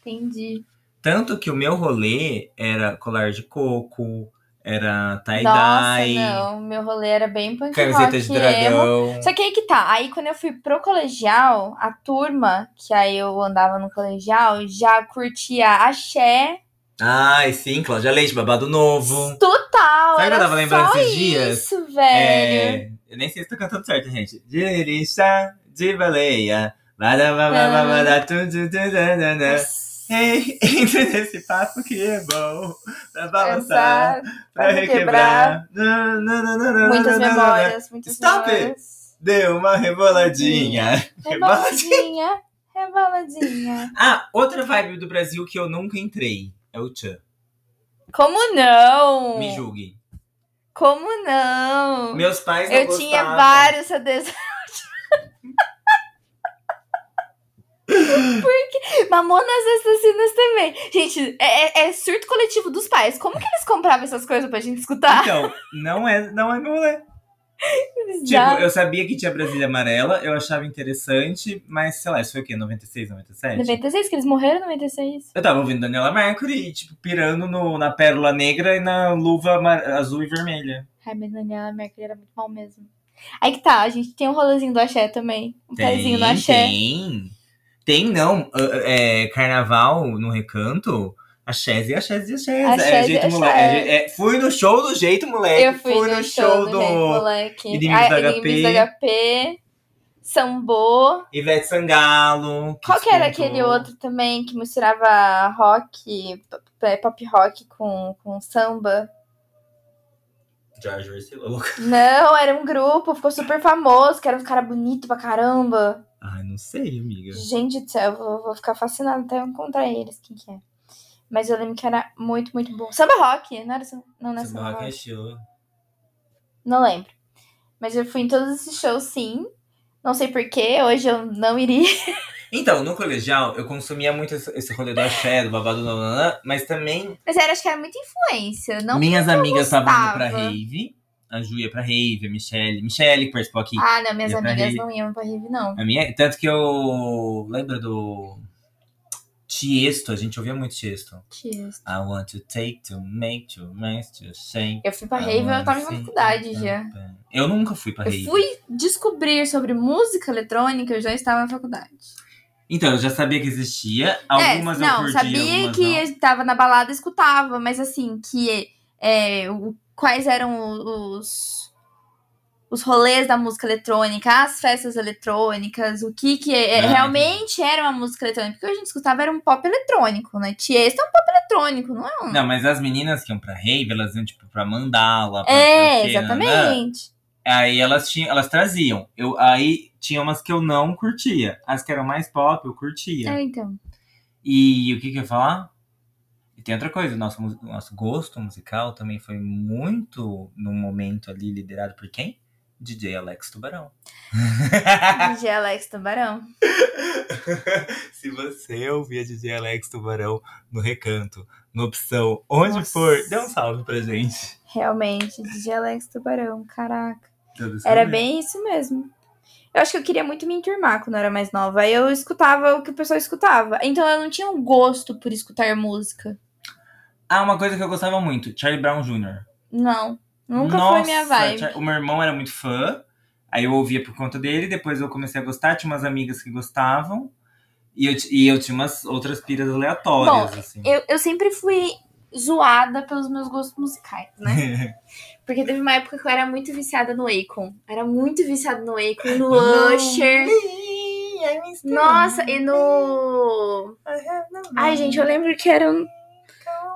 Entendi. Tanto que o meu rolê era colar de coco, era Nossa, tie-dye, não. Meu rolê era bem punk camiseta de emo. dragão. Só que aí que tá. Aí quando eu fui pro colegial, a turma, que aí eu andava no colegial, já curtia axé Ai, sim, Cláudia Leite, babado novo. total. Sabe que eu era tava lembrando esses dias? Isso, velho. É, eu nem sei se tô cantando certo, gente. De lirixa, de baleia. Bada, bada, bada, bada, tu, tu, tu, tu, tu, tu. Nossa. Ei, entre nesse papo que é bom. Pra balançar, pra requebrar. Muitas memórias, muitas Stop it! memórias. Deu uma reboladinha. Reboladinha, reboladinha. Ah, outra vibe do Brasil que eu nunca entrei é o Tchan. Como não? Me julgue. Como não? Meus pais não eu gostavam. tinha vários CDs. Porque Mamonas Assassinas também. Gente, é, é- é surto coletivo dos pais. Como que eles compravam essas coisas pra gente escutar? Então, não é, não é meu rolê. Tipo, eu sabia que tinha Brasília Amarela, eu achava interessante, mas sei lá, isso foi o quê? 96, 97? 96, que eles morreram em 96. Eu tava ouvindo Daniela Mercury e, tipo, pirando no, na pérola negra e na luva azul e vermelha. Ai, mas Daniela Mercury era muito mal mesmo. Aí que tá, a gente tem um rolezinho do axé também. Um pezinho no axé. tem. Tem, não. É, carnaval no recanto. Axés e axés e axés. Axés é, jeito moleque. É, é, fui no show do jeito moleque. Eu fui, no, show do Gente Moleque. Inimigos Ah, do Inimigos do HP. Sambô. Ivete Sangalo. Qual que era aquele outro também que misturava rock, p- pop rock com, com samba? George Russell. Não, era um grupo, ficou super famoso, que era um cara bonito pra caramba. Ai, não sei, amiga. Gente do céu, eu vou, vou ficar fascinada até eu encontrar eles, quem que é. Mas eu lembro que era muito, muito bom. Samba rock, não era samba, não, não é Samba rock é show. Não lembro. Mas eu fui em todos esses shows, sim. Não sei porquê, hoje eu não iria. Então, no colegial, eu consumia muito esse, esse rolê do axé, do babado, nananã, mas também Mas era, acho que era muita influência, não minhas amigas estavam indo pra rave. A Ju ia pra rave, a Michelle. Michelle que participou aqui. Ah, não, minhas amigas rave. não iam pra rave, não. A minha, tanto que eu lembro do Tiesto, a gente ouvia muito Tiesto. Tiesto. I want to take, to make, to make, to shake. Eu fui pra rave, eu tava em faculdade já. Eu nunca fui pra Eu rave. fui descobrir sobre música eletrônica, eu já estava na faculdade. Então, eu já sabia que existia. Algumas é, eu não, curti, sabia algumas que não. eu tava na balada e escutava, mas assim, que é, o- quais eram os os rolês da música eletrônica, as festas eletrônicas, o que que é- Ah, realmente era uma música eletrônica. Porque o que a gente escutava era um pop eletrônico, né? Tiesto é um pop eletrônico, não é um... Não, mas as meninas que iam pra rave, elas iam, tipo, pra mandala, pra é, nananã. exatamente. Aí elas tinham, elas traziam. Eu, aí tinha umas que eu não curtia. As que eram mais pop, eu curtia. É, então. E o que que eu ia falar? Tem outra coisa, nosso, nosso gosto musical também foi muito, num momento ali, liderado por quem? DJ Alex Tubarão. DJ Alex Tubarão. Se você ouvia DJ Alex Tubarão no recanto, no opção, onde Nossa. for, dê um salve pra gente. Realmente, DJ Alex Tubarão, caraca. Era bem isso mesmo. Eu acho que eu queria muito me enturmar quando eu era mais nova. Aí eu escutava o que o pessoal escutava. Então eu não tinha um gosto por escutar música. Ah, uma coisa que eu gostava muito, Charlie Brown Jr. Não. Nunca Nossa, foi minha vibe. Char- O meu irmão era muito fã, aí eu ouvia por conta dele, depois eu comecei a gostar, tinha umas amigas que gostavam, e eu, e eu tinha umas outras piras aleatórias, Bom, assim. Eu, eu sempre fui zoada pelos meus gostos musicais, né? Porque teve uma época que eu era muito viciada no Akon. Era muito viciada no Akon no Usher. Nossa, e no. Ai, gente, eu lembro que eram.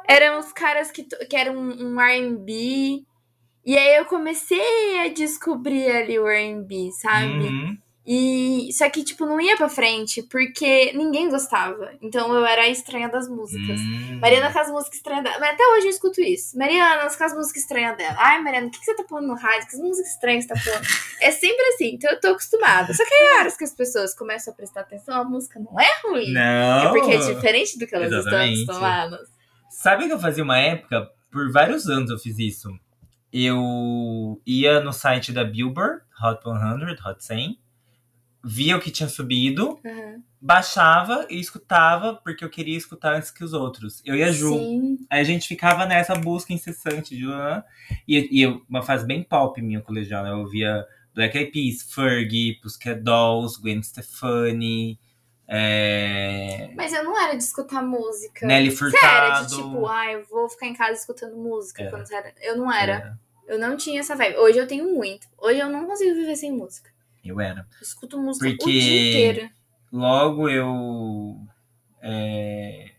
Eram os caras que, que eram um, RB. E aí eu comecei a descobrir ali o RB, sabe? Uhum. E. Só que, tipo, não ia pra frente, porque ninguém gostava. Então eu era a estranha das músicas. Hum. Mariana com as músicas estranhas dela. Mas até hoje eu escuto isso. Mariana com as músicas estranhas dela. Ai, Mariana, o que, que você tá pondo no rádio? Que músicas estranhas você tá pondo? é sempre assim, então eu tô acostumada. Só que aí, horas que as pessoas começam a prestar atenção, a música não é ruim. Não. É porque é diferente do que elas Exatamente. estão acostumadas. Sabe que eu fazia uma época, por vários anos eu fiz isso. Eu ia no site da Billboard, Hot 100, Hot 100, via o que tinha subido, Uhum. baixava e escutava, porque eu queria escutar antes que os outros. Eu e a Ju. Sim. Aí a gente ficava nessa busca incessante de ah, e, e eu- uma fase bem pop minha colegial, né? Eu ouvia Black Eyed Peas, Fergie, Pussycat Dolls, Gwen Stefani, é... Mas eu não era de escutar música. Nelly Você era Furtado. de tipo, ah, eu vou ficar em casa escutando música. Era. Quando era. Eu não era. Era. Eu não tinha essa vibe. Hoje eu tenho muito. Hoje eu não consigo viver sem música. Eu era. Eu escuto música o Porque- dia inteiro. Logo eu é,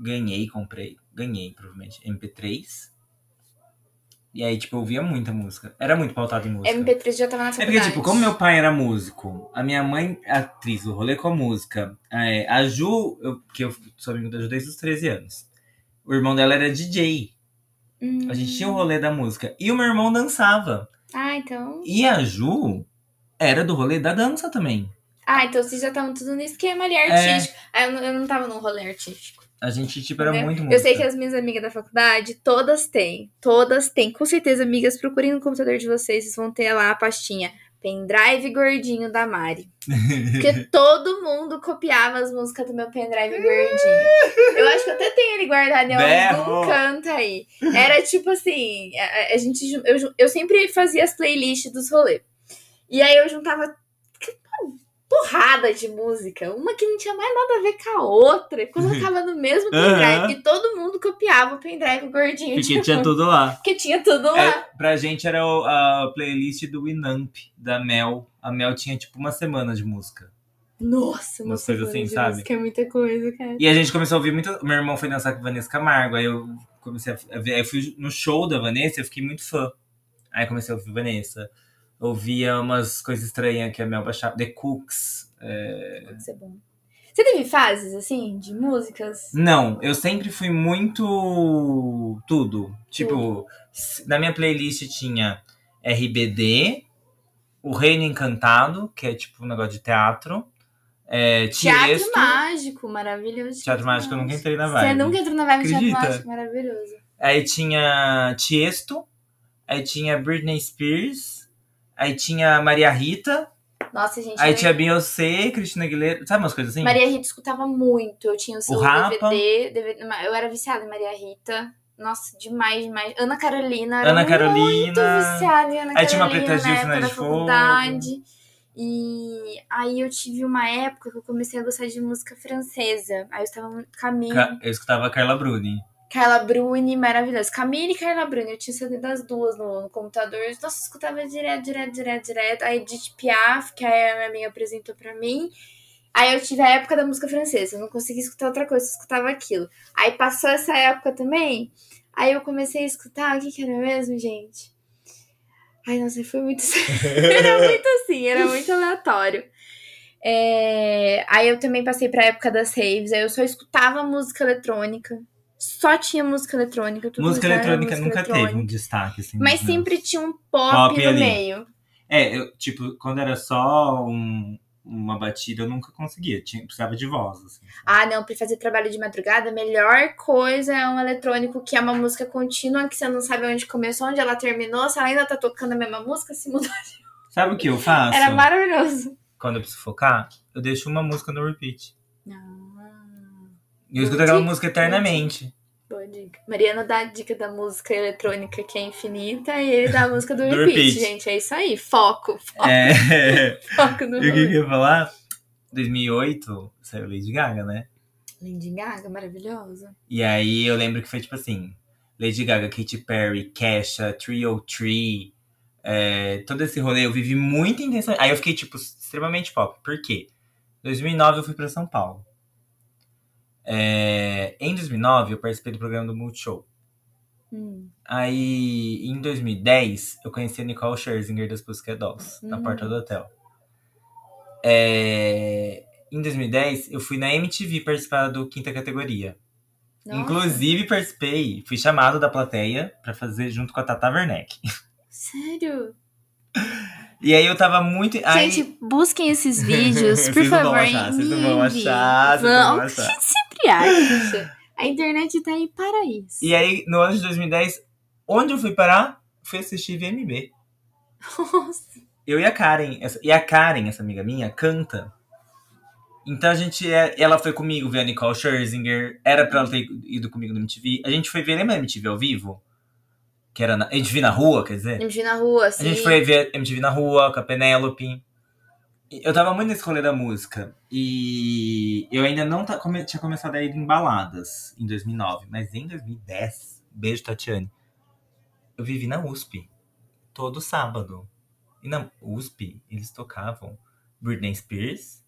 ganhei, comprei, ganhei provavelmente MP3. E aí, tipo, eu ouvia muita música. Era muito pautado em música. MP3 já tava na É faculdade. porque, tipo, como meu pai era músico, a minha mãe, atriz, o rolê com a música, é, a Ju, eu, que eu sou amigo da Ju desde os 13 anos, o irmão dela era DJ. Hum. A gente tinha o rolê da música. E o meu irmão dançava. Ah, então. E a Ju era do rolê da dança também. Ah, então vocês já estavam tudo no esquema ali É. artístico. Ah, eu, não, eu não tava num rolê artístico. A gente, tipo, era entendeu? muito Eu sei que as minhas amigas da faculdade, todas têm. Todas têm. Com certeza, amigas, procurem no computador de vocês, vocês vão ter lá a pastinha. Pendrive gordinho da Mari. Porque todo mundo copiava as músicas do meu pendrive gordinho. Eu acho que eu até tenho ele guardado em Berro! algum canto aí. Era tipo assim, a, a gente, eu, eu sempre fazia as playlists dos rolês. E aí eu juntava porrada de música, uma que não tinha mais nada a ver com a outra, e colocava no mesmo pendrive. Aham. E todo mundo copiava o pendrive gordinho. Porque de tinha tudo lá. Porque tinha tudo lá. É, pra gente era o- a playlist do Winamp, da Mel. A Mel tinha, tipo, uma semana de música. Nossa, Umas uma coisas semana assim, de sabe? música é muita coisa, cara. E a gente começou a ouvir muito. Meu irmão foi dançar com a Vanessa Camargo. Aí eu comecei a ver. Aí eu fui no show da Vanessa e eu fiquei muito fã. Aí comecei a ouvir Vanessa. Ouvia umas coisas estranhas que a Mel baixava. The Cooks. é, Pode ser bom. Você teve fases, assim, de músicas? Não, eu sempre fui muito. Tudo. Tipo, na minha playlist tinha RBD, O Reino Encantado, que é tipo um negócio de teatro. É, Teatro Tiesto. Mágico, maravilhoso. Teatro Mágico eu nunca entrei na Você vibe. nunca entrou na vibe de Teatro Acredita? Mágico, maravilhoso. Aí tinha Tiesto, aí tinha Britney Spears, aí tinha Maria Rita, Nossa, gente. aí eu- tinha Beyoncé, Cristina Aguilera, sabe umas coisas assim? Maria Rita escutava muito. Eu tinha o seu O. DVD, DVD. Eu era viciada em Maria Rita. Nossa, demais, demais. Ana Carolina. Era Ana Muito Carolina. viciada em Ana Aí tinha uma Carolina Preta Gil, na da de Fogo. faculdade. E aí eu tive uma época que eu comecei a gostar de música francesa. Aí eu estava muito Camille, Ca- Eu escutava a Carla Bruni. Carla Bruni, maravilhosa. Camille e Carla Bruni, eu tinha CD das duas no, no computador. Nossa, escutava direto, direto, direto, direto. Aí Edith Piaf, que a minha amiga apresentou pra mim. Aí eu tive a época da música francesa, eu não conseguia escutar outra coisa, eu escutava aquilo. Aí passou essa época também, aí eu comecei a escutar, o que que era mesmo, gente? Ai, nossa, foi muito... era muito assim, era muito aleatório. É, Aí eu também passei pra época das raves, aí eu só escutava música eletrônica. Só tinha música eletrônica. tudo música eletrônica música nunca eletrônica. teve um destaque, assim. Mas sempre tinha um pop, Pop no ali. meio. É, eu, tipo, quando era só um- uma batida, eu nunca conseguia. Tinha, precisava de voz, assim. Ah, não, pra fazer trabalho de madrugada, a melhor coisa é um eletrônico que é uma música contínua, que você não sabe onde começou, onde ela terminou, se ela ainda tá tocando a mesma música, se mudou. Sabe o que eu faço? Era maravilhoso. Quando eu preciso focar, eu deixo uma música no repeat. Ah, E eu escuto aquela música eternamente. boa dica. Mariana dá a dica da música eletrônica que é infinita e ele dá a música do, Do repeat, repeat. gente. É isso aí. Foco. Foco, É. foco no E o que que eu ia falar? 2008, saiu Lady Gaga, né? Lady Gaga, maravilhosa. E aí eu lembro que foi tipo assim: Lady Gaga, Katy Perry, Kesha, Trio Tree, é, todo esse rolê eu vivi muito intensamente. Aí eu fiquei, tipo, extremamente pop. Por quê? Em 2009 eu fui pra São Paulo. É, em 2009 eu participei do programa do Multishow. Hum. Aí em 2010 eu conheci a Nicole Scherzinger das Pussycat Dolls, na Hum. porta do hotel. É, em 2010 eu fui na MTV participar do quinta categoria. Nossa, Inclusive, participei, fui chamado da plateia pra fazer junto com a Tata Werneck. Sério? E aí eu tava muito. aí- Gente, busquem esses vídeos, por Vocês não vão favor. achar, vocês não vão achar, vocês vão Vão, achar. A gente sempre acha. A internet tá aí para isso. E aí, no ano de 2010, onde eu fui parar? Fui assistir VMB. Nossa. Eu e a Karen. essa- e a Karen, essa amiga minha, canta. Então a gente. é- Ela foi comigo ver a Nicole Scherzinger. Era pra ela ter ido comigo no MTV. A gente foi ver, lembra a MTV ao vivo? Que era na, MTV na rua, quer dizer? MTV na rua, assim. A gente foi ver MTV na rua com a Penélope. Eu tava muito nesse rolê da música. E eu ainda não tá- come- tinha começado a ir em baladas em 2009. Mas em 2010, beijo Tatiane, eu vivi na USP. Todo sábado. E na USP, eles tocavam Britney Spears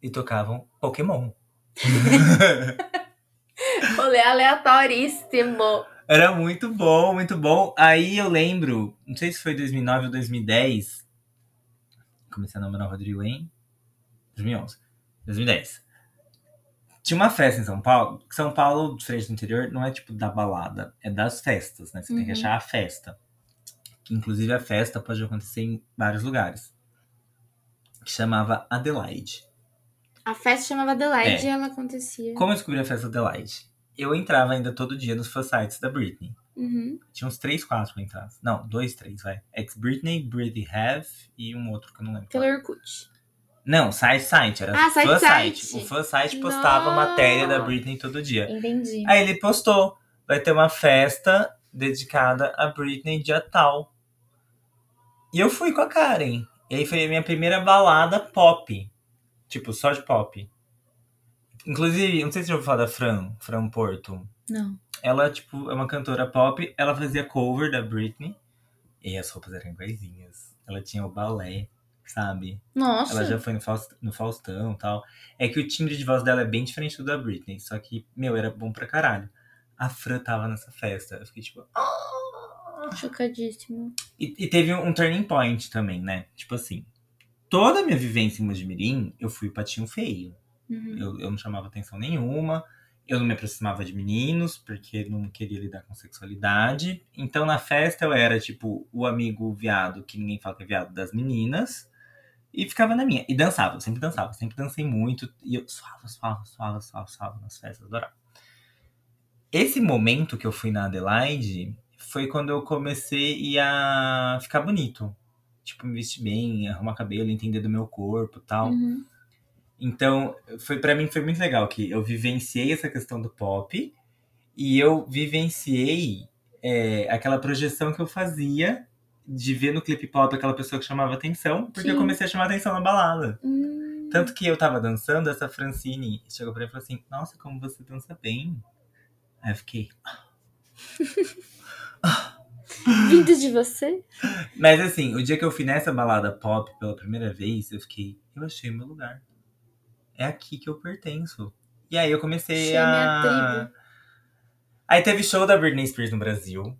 e tocavam Pokémon. Rolê aleatoríssimo. Era muito bom, muito bom. Aí eu lembro, não sei se foi 2009 ou 2010. Comecei a namorar o Rodrigo em 2011. 2010. Tinha uma festa em São Paulo. São Paulo, diferente do interior, não é tipo da balada, é das festas, né? Você tem que Uhum. achar a festa. Que inclusive a festa pode acontecer em vários lugares. que chamava Adelaide. A festa chamava Adelaide É. e ela acontecia. Como eu descobri a festa Adelaide? Eu entrava ainda todo dia nos fan sites da Britney. Uhum. Tinha uns três, quatro pra entrar. Não, dois, três, vai. Ex-Britney, Britney Have e um outro que eu não lembro. Pelo Orkut. Não, site site. Era Ah, site site. O fan site postava Nossa. matéria da Britney todo dia. Entendi. Aí ele postou: vai ter uma festa dedicada a Britney dia tal. E eu fui com a Karen. E aí foi a minha primeira balada pop. Tipo, só de pop. Inclusive, não sei se você já ouviu falar da Fran, Fran Porto. Não. Ela, tipo, é uma cantora pop. Ela fazia cover da Britney. E as roupas eram iguaizinhas. Ela tinha o balé, sabe? Nossa. Ela já foi no, Faust, no Faustão e tal. É que o timbre de voz dela é bem diferente do da Britney. Só que, meu, era bom pra caralho. A Fran tava nessa festa. Eu fiquei tipo. "Ah!" Chocadíssima. E, e teve um turning point também, né? Tipo assim. Toda a minha vivência em Mojimirim, eu fui patinho feio. Uhum. Eu, eu não chamava atenção nenhuma. Eu não me aproximava de meninos, porque não queria lidar com sexualidade. Então, na festa, eu era, tipo, o amigo viado, que ninguém fala que é viado, das meninas. E ficava na minha. E dançava, sempre dançava. Sempre dancei muito. E eu suava, suava, suava, suava, suava nas festas, adorava. Esse momento que eu fui na Adelaide foi quando eu comecei a ficar bonito. Tipo, me vestir bem, arrumar cabelo, entender do meu corpo tal. Uhum. Então, foi para mim foi muito legal que eu vivenciei essa questão do pop e eu vivenciei é, aquela projeção que eu fazia de ver no clipe pop aquela pessoa que chamava atenção, porque Sim. eu comecei a chamar atenção na balada. Hum. Tanto que eu tava dançando, essa Francine chegou pra mim e falou assim: Nossa, como você dança bem. Aí eu fiquei. Vindo de você? Mas assim, o dia que eu fui nessa balada pop pela primeira vez, eu fiquei, eu achei o meu lugar. É aqui que eu pertenço. E aí eu comecei Achei a. Aí teve show da Britney Spears no Brasil.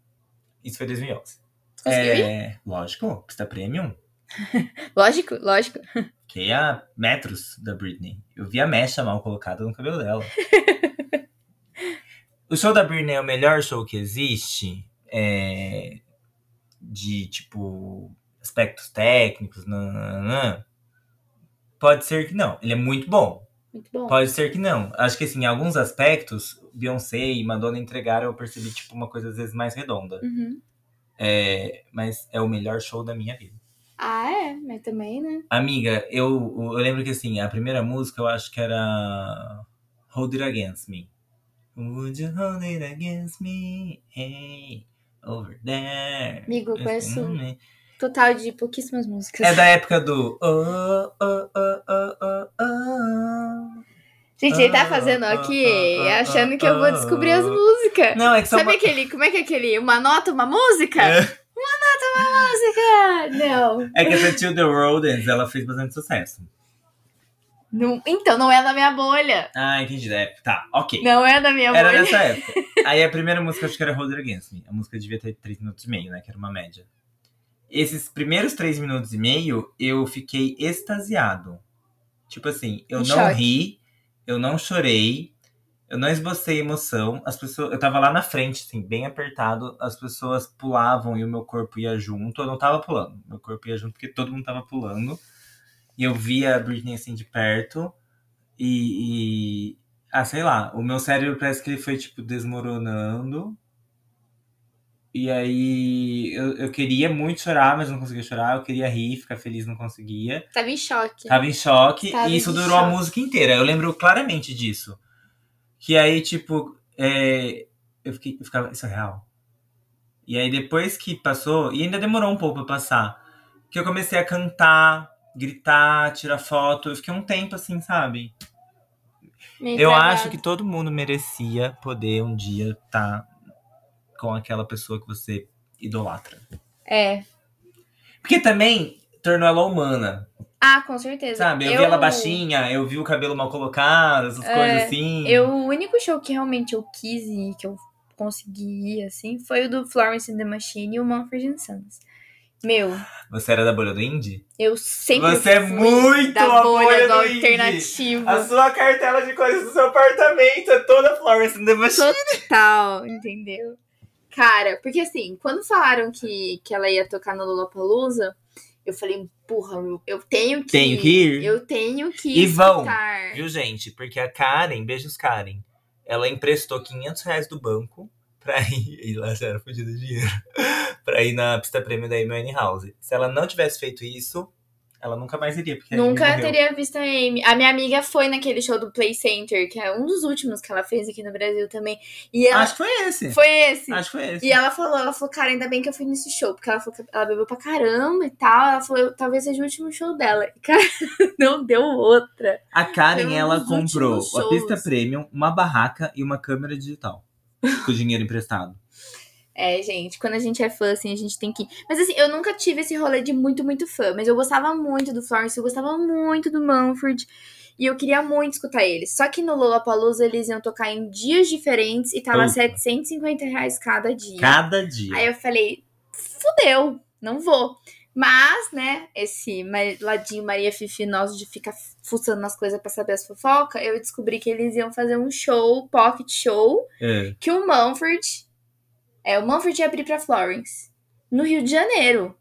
Isso foi 2011. Conseguiu ir? É, lógico, pista premium. Lógico, lógico. Fiquei a metros da Britney. Eu vi a mecha mal colocada no cabelo dela. o show da Britney é o melhor show que existe. é, de, tipo, aspectos técnicos. nananã. Pode ser que não. Ele é muito bom. Muito bom. Pode ser que não. Acho que, assim, em alguns aspectos, Beyoncé e Madonna entregaram, eu percebi, tipo, uma coisa às vezes mais redonda. Uhum. É, mas é o melhor show da minha vida. Ah, é, mas também, né? Amiga, eu, eu lembro que assim, a primeira música eu acho que era Hold It Against Me. Would you hold it against me? Hey, over there. Amigo, eu conheço- Total de pouquíssimas músicas. É da época do Oh, oh, oh, oh, oh, oh. Gente, ele tá Ah, fazendo ah, aqui, ah, ah, achando que eu vou ah, descobrir as ah. músicas. Não, é que Sabe uma- aquele, como é que é aquele? Uma nota, uma música? É. Música! Não. É que essa Till the Rodents, ela fez bastante sucesso. não. Então, não é da minha bolha. Ah, entendi. É, tá, ok. Não é da minha Era bolha. nessa época. Aí a primeira música acho que era Hold It Against Me. A música devia ter 3 minutos e meio, né? Que era uma média. Esses primeiros 3 minutos e meio, eu fiquei extasiado. Tipo assim, eu Em não choque. ri, eu não chorei, eu não esbocei emoção. As pessoas, eu tava lá na frente, assim, bem apertado. As pessoas pulavam e o meu corpo ia junto. Eu não tava pulando, meu corpo ia junto porque todo mundo tava pulando. E eu via a Britney assim de perto. E, e ah, sei lá, o meu cérebro parece que ele foi, tipo, desmoronando. E aí eu, eu queria muito chorar, mas não conseguia chorar. Eu queria rir, ficar feliz, não conseguia. Tava em choque. Tava em choque. Tava e isso durou a choque. música inteira. Eu lembro claramente disso. Que aí, tipo, é, eu, fiquei, eu ficava, isso é real? E aí depois que passou, e ainda demorou um pouco pra passar, que eu comecei a cantar, gritar, tirar foto. Eu fiquei um tempo assim, sabe? Meio Eu travado. acho que todo mundo merecia poder um dia estar com aquela pessoa que você idolatra. É. Porque também tornou ela humana, Ah, com certeza. sabe? Eu, vi ela baixinha, eu vi o cabelo mal colocado, essas É, coisas assim. Eu, o único show que realmente eu quis ir, que eu consegui ir, assim, foi o do Florence and the Machine e o Manfred Sons. Meu, Você era da bolha do indie? eu sempre Você é muito da a bolha do do alternativo. A sua cartela de coisas do seu apartamento é toda Florence and the Machine. Total, entendeu? Cara, porque assim, quando falaram que, que ela ia tocar no Lollapalooza, Eu falei, porra, eu, tenho que Tenho que ir. Eu tenho que E vão, escutar. Viu, gente? Porque a Karen, beijos Karen, ela emprestou 500 reais do banco pra ir. E lá já era fodida de dinheiro. pra ir na pista prêmio da Amy House. Se ela não tivesse feito isso, ela nunca mais iria. Porque Nunca teria visto a Amy. A minha amiga foi naquele show do Play Center, que é um dos últimos que ela fez aqui no Brasil também. E ela Acho que foi esse. foi esse. Acho que foi esse. E ela falou, ela falou, cara, ainda bem que eu fui nesse show, porque ela falou que ela bebeu pra caramba e tal. Ela falou, talvez seja o último show dela. E, cara, não deu outra. A Karen, um ela comprou a pista premium, uma barraca e uma câmera digital. Com dinheiro emprestado. É, gente, quando a gente é fã, assim, a gente tem que. Mas assim, eu nunca tive esse rolê de muito, muito fã. Mas eu gostava muito do Florence, eu gostava muito do Manfred. E eu queria muito escutar eles. Só que no Lollapalooza eles iam tocar em dias diferentes e tava Opa. 750 reais cada dia. Cada dia. Aí eu falei, fudeu, não vou. Mas, né, esse ladinho Maria Fifi nosso de ficar fuçando nas coisas pra saber as fofocas, eu descobri que eles iam fazer um show, pocket show, É. que o Manfred. É, o Manfred ia abrir pra Florence. No Rio de Janeiro.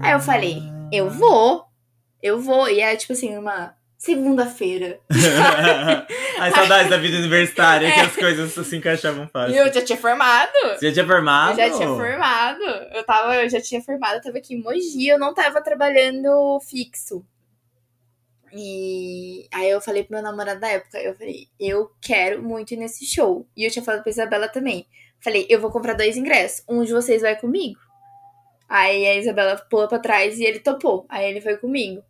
Aí eu falei, eu vou. Eu vou. E é tipo assim, uma segunda-feira. As saudades da vida universitária, que É. as coisas se encaixavam E fácil. eu já tinha formado. Você já tinha formado? Eu já tinha formado. Eu, tava, eu já tinha formado, eu tava aqui em Mogi, eu não tava trabalhando fixo. E aí eu falei pro meu namorado da época, eu falei, eu quero muito ir nesse show. E eu tinha falado pra Isabela também. Falei, eu vou comprar dois ingressos. Um de vocês vai comigo. Aí a Isabela pula pra trás e ele topou. Aí ele foi comigo.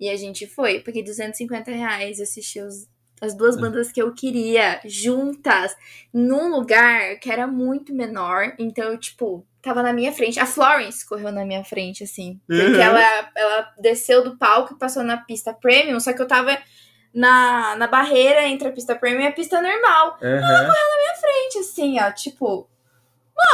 E a gente foi. Paguei 250 reais, assisti os- as duas bandas que eu queria juntas num lugar que era muito menor. Então, eu, tipo, tava na minha frente. A Florence correu na minha frente, assim. Porque Uhum. ela, ela desceu do palco e passou na pista premium, só que eu tava na, na barreira entre a pista premium e a pista normal. Aham. Frente, assim, ó, tipo.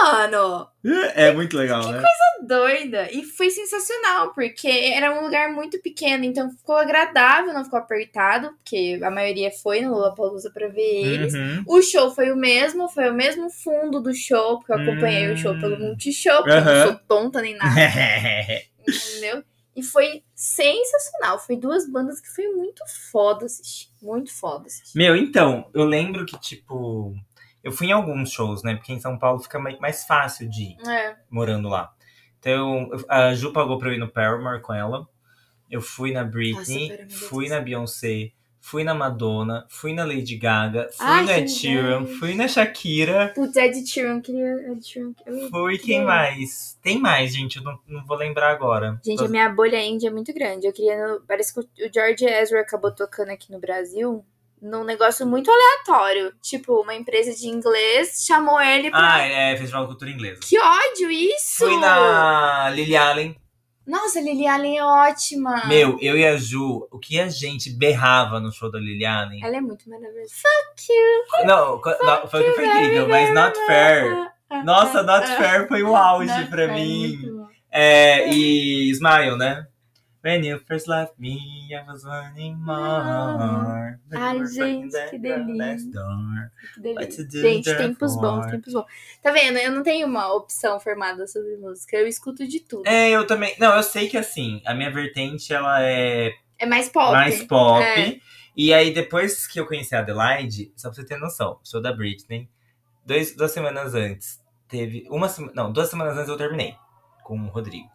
Mano, É muito legal, né? doida. E foi sensacional, porque era um lugar muito pequeno, então ficou agradável, não ficou apertado, porque a maioria foi no Lollapalooza pra ver eles. Uhum. O show foi o mesmo, foi o mesmo fundo do show, porque eu acompanhei Hum. o show pelo Multishow, porque eu não sou tonta nem nada, entendeu? E foi sensacional. Foi duas bandas que foi muito foda assistir. Muito foda assistir. Meu, então, eu lembro que, tipo, eu fui em alguns shows, né? Porque em São Paulo fica mai- mais fácil de ir, É. morando lá. Então, a Ju pagou pra eu ir no Paramore com ela. Eu fui na Britney, Paramore, meu fui na Beyoncé, fui na Madonna, fui na Lady Gaga, fui Ai, na Ed Sheeran, fui na Shakira. Putz, Ed Sheeran, queria Ed Sheeran. Fui quem mais? Tem mais, gente, eu não, não vou lembrar agora. Gente, a minha bolha indie é muito grande. Eu queria. Parece que o o George Ezra acabou tocando aqui no Brasil num negócio muito aleatório. Tipo, uma empresa de inglês chamou ele pra. Ah, é Festival de Cultura Inglesa. Que ódio isso! Fui na Lily Allen. Nossa, a Lily Allen é ótima. Meu, eu e a Ju, o que a gente berrava no show da Lily Allen. Ela é muito maravilhosa. Fuck you! Não, co- não, foi que foi incrível, mas Not Fair. Nossa, Not Ah, Fair foi o auge Not pra Fair, mim. muito bom. É, e Smile, né? When you first left me, I was wanting more. But Ai, gente, que delícia. Que delícia. Gente, tempos bons, tempos bons. Tá vendo? Eu não tenho uma opção formada sobre música. Eu escuto de tudo. É, eu também. Não, eu sei que assim, a minha vertente ela é É mais pop. mais pop. É. E aí, depois que eu conheci a Adelaide, só pra você ter noção, show da Britney, dois, duas semanas antes, teve. Uma semana. Não, duas semanas antes eu terminei com o Rodrigo.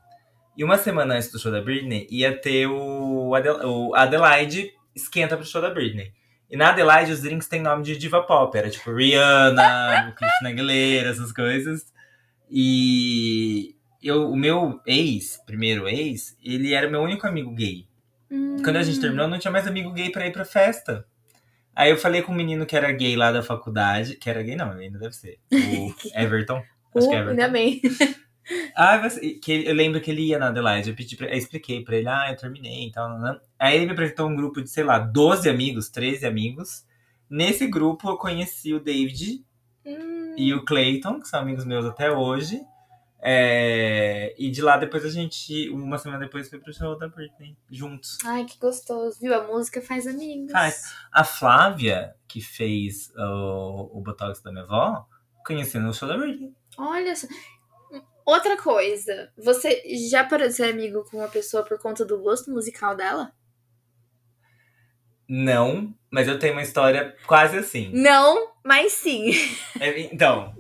E uma semana antes do show da Britney, ia ter o, Adel, o Adelaide esquenta pro show da Britney. E na Adelaide, os drinks têm nome de diva pop. Era tipo Rihanna, Christina Aguilera, essas coisas. E eu, o meu ex, primeiro ex, ele era meu único amigo gay. Quando a gente Hum. terminou, não tinha mais amigo gay pra ir pra festa. Aí eu falei com um menino que era gay lá da faculdade, que era gay não, ainda deve ser. O Everton. Acho que é Everton. ainda bem. Ah, você- que eu lembro que ele ia na Adelaide. Eu, pedi pra, eu expliquei pra ele, ah, eu terminei e tal. Né? Aí ele me apresentou um grupo de, sei lá, 12 amigos, 13 amigos. Nesse grupo eu conheci o David Hum. e o Clayton, que são amigos meus até hoje. É, E de lá depois a gente, uma semana depois, foi pro show da Britney, juntos. Ai, que gostoso, viu? A música faz amigos. Faz. A Flávia, que fez o, o Botox da minha avó, conheci no show da Britney. Olha só. Outra coisa, você já parou de ser amigo com uma pessoa por conta do gosto musical dela? Não, mas eu tenho uma história quase assim. Não, mas sim. É, então.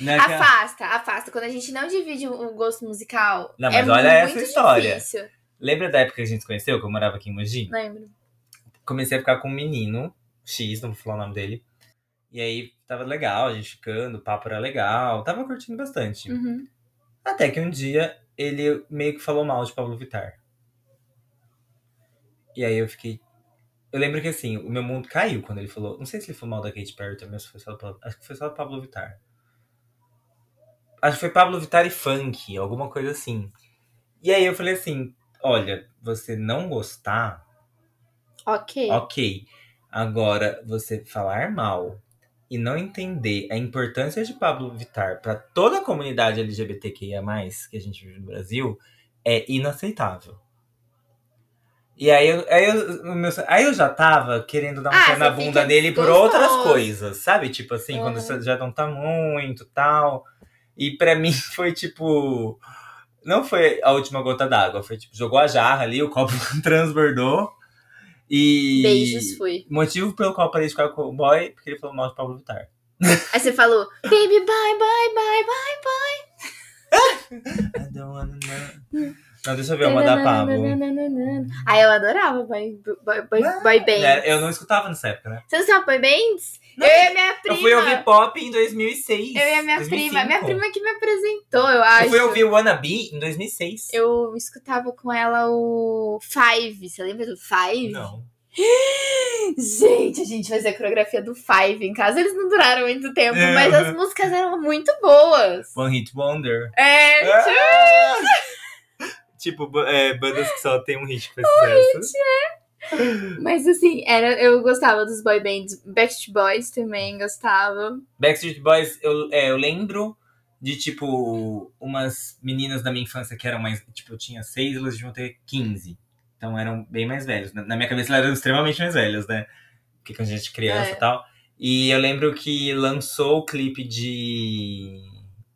é Afasta, afasta. Quando a gente não divide o gosto musical. Não, é mas olha muito essa história. Difícil. Lembra da época que a gente se conheceu, que eu morava aqui em Mogi? Lembro. Comecei a ficar com um menino, X, não vou falar o nome dele. E aí tava legal, a gente ficando, o papo era legal, tava curtindo bastante. Uhum. Até que um dia ele meio que falou mal de Pablo Vittar. E aí eu fiquei. Eu lembro que assim, o meu mundo caiu quando ele falou. Não sei se ele falou mal da Katy Perry também, ou se foi só do Pablo. Acho que foi só do Pablo Vittar. Acho que foi Pablo Vittar e funk, alguma coisa assim. E aí eu falei assim: olha, você não gostar, Ok. ok. Agora, você falar mal e não entender a importância de Pablo Vittar para toda a comunidade LGBTQIA, que a gente vive no Brasil, é inaceitável. E aí eu, aí eu, meu- aí eu já tava querendo dar um Ah, pé na bunda dele por outras coisas, sabe? Tipo assim, quando Uhum. você já não tá muito tal. E pra mim foi tipo. Não foi a última gota d'água, foi tipo, jogou a jarra ali, o copo transbordou. E. Beijos, fui. Motivo pelo qual parei de ficar com o boy, porque ele falou mal de Pablo Vittar. Aí você falou, baby, bye, bye, bye, bye. I don't wanna know. Não, deixa eu ver uma da Pablo. Aí eu adorava boy, boy, boy, boy bands. É, Eu não escutava nessa época, né? Você não sabe boy bands? Não, eu e a minha prima. Eu fui ouvir pop em 2006. Eu e a minha 2005. prima. Minha prima que me apresentou, eu acho. Eu fui ouvir Wannabe em 2006. Eu escutava com ela o Five. Você lembra do Five? Não. Gente, a gente fazia a coreografia do Five em casa. Eles não duraram muito tempo, É. mas as músicas eram muito boas. One Hit Wonder. É, Ah! Tipo, é, bandas que só tem um hit faz sucesso. mas assim, era, eu gostava dos boy bands. Backstreet Boys também gostava. Backstreet Boys, eu, é, eu lembro de, tipo, umas meninas da minha infância que eram mais. Tipo, eu tinha seis, elas deviam ter 15. Então eram bem mais velhos. Na minha cabeça elas eram extremamente mais velhos, né? Porque quando a gente é criança É. e tal. E eu lembro que lançou o clipe de.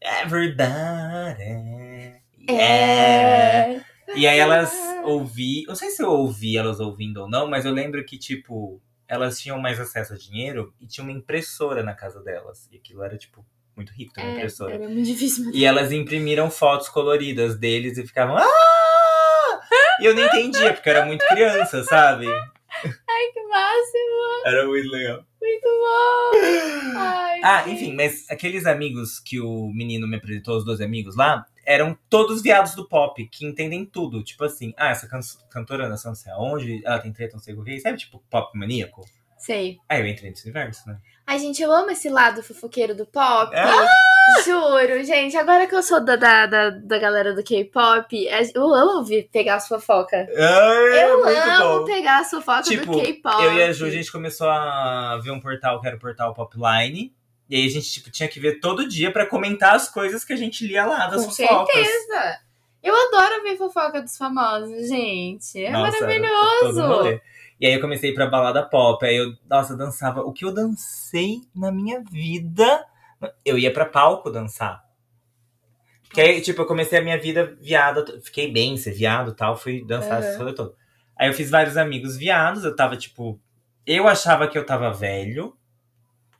É verdade. É. E aí elas ouvi, não sei se eu ouvi elas ouvindo ou não, mas eu lembro que, tipo, elas tinham mais acesso a dinheiro e tinha uma impressora na casa delas. E aquilo era, tipo, muito rico ter uma É, impressora. era muito difícil. E elas imprimiram fotos coloridas deles e ficavam. Ah! E eu não entendia, porque eu era muito criança, sabe? Que máximo, Era muito legal. muito bom. Ai, Ah, enfim, mas aqueles amigos que o menino me apresentou, os 12 amigos lá, eram todos viados do pop, que entendem tudo. Tipo assim, ah, essa can cantora nasceu não sei aonde, ela tem treta, não sei o que, sabe? Tipo, pop maníaco. Sei. Aí eu entrei nesse universo, né? Ai, gente, eu amo esse lado fofoqueiro do pop. Ah! Juro, gente, agora que eu sou da, da, da, da galera do K-pop, é, eu amo ouvir pegar as fofocas. Ai, eu amo bom. pegar as fofocas Tipo, do K-pop. Eu e a Ju, a gente começou a ver um portal que era o portal Popline. E aí a gente, tipo, tinha que ver todo dia pra comentar as coisas que a gente lia lá das Com fofocas. certeza. Eu adoro ver fofoca dos famosos, gente. É Nossa, maravilhoso. E aí eu comecei pra balada pop. Aí eu, nossa, dançava. O que eu dancei na minha vida? Eu ia pra palco dançar. Porque aí, tipo, eu comecei a minha vida viada. Fiquei bem, ser viado e tal. Fui dançar Uhum. esse rolê todo. Aí eu fiz vários amigos viados. Eu tava, tipo. Eu achava que eu tava velho.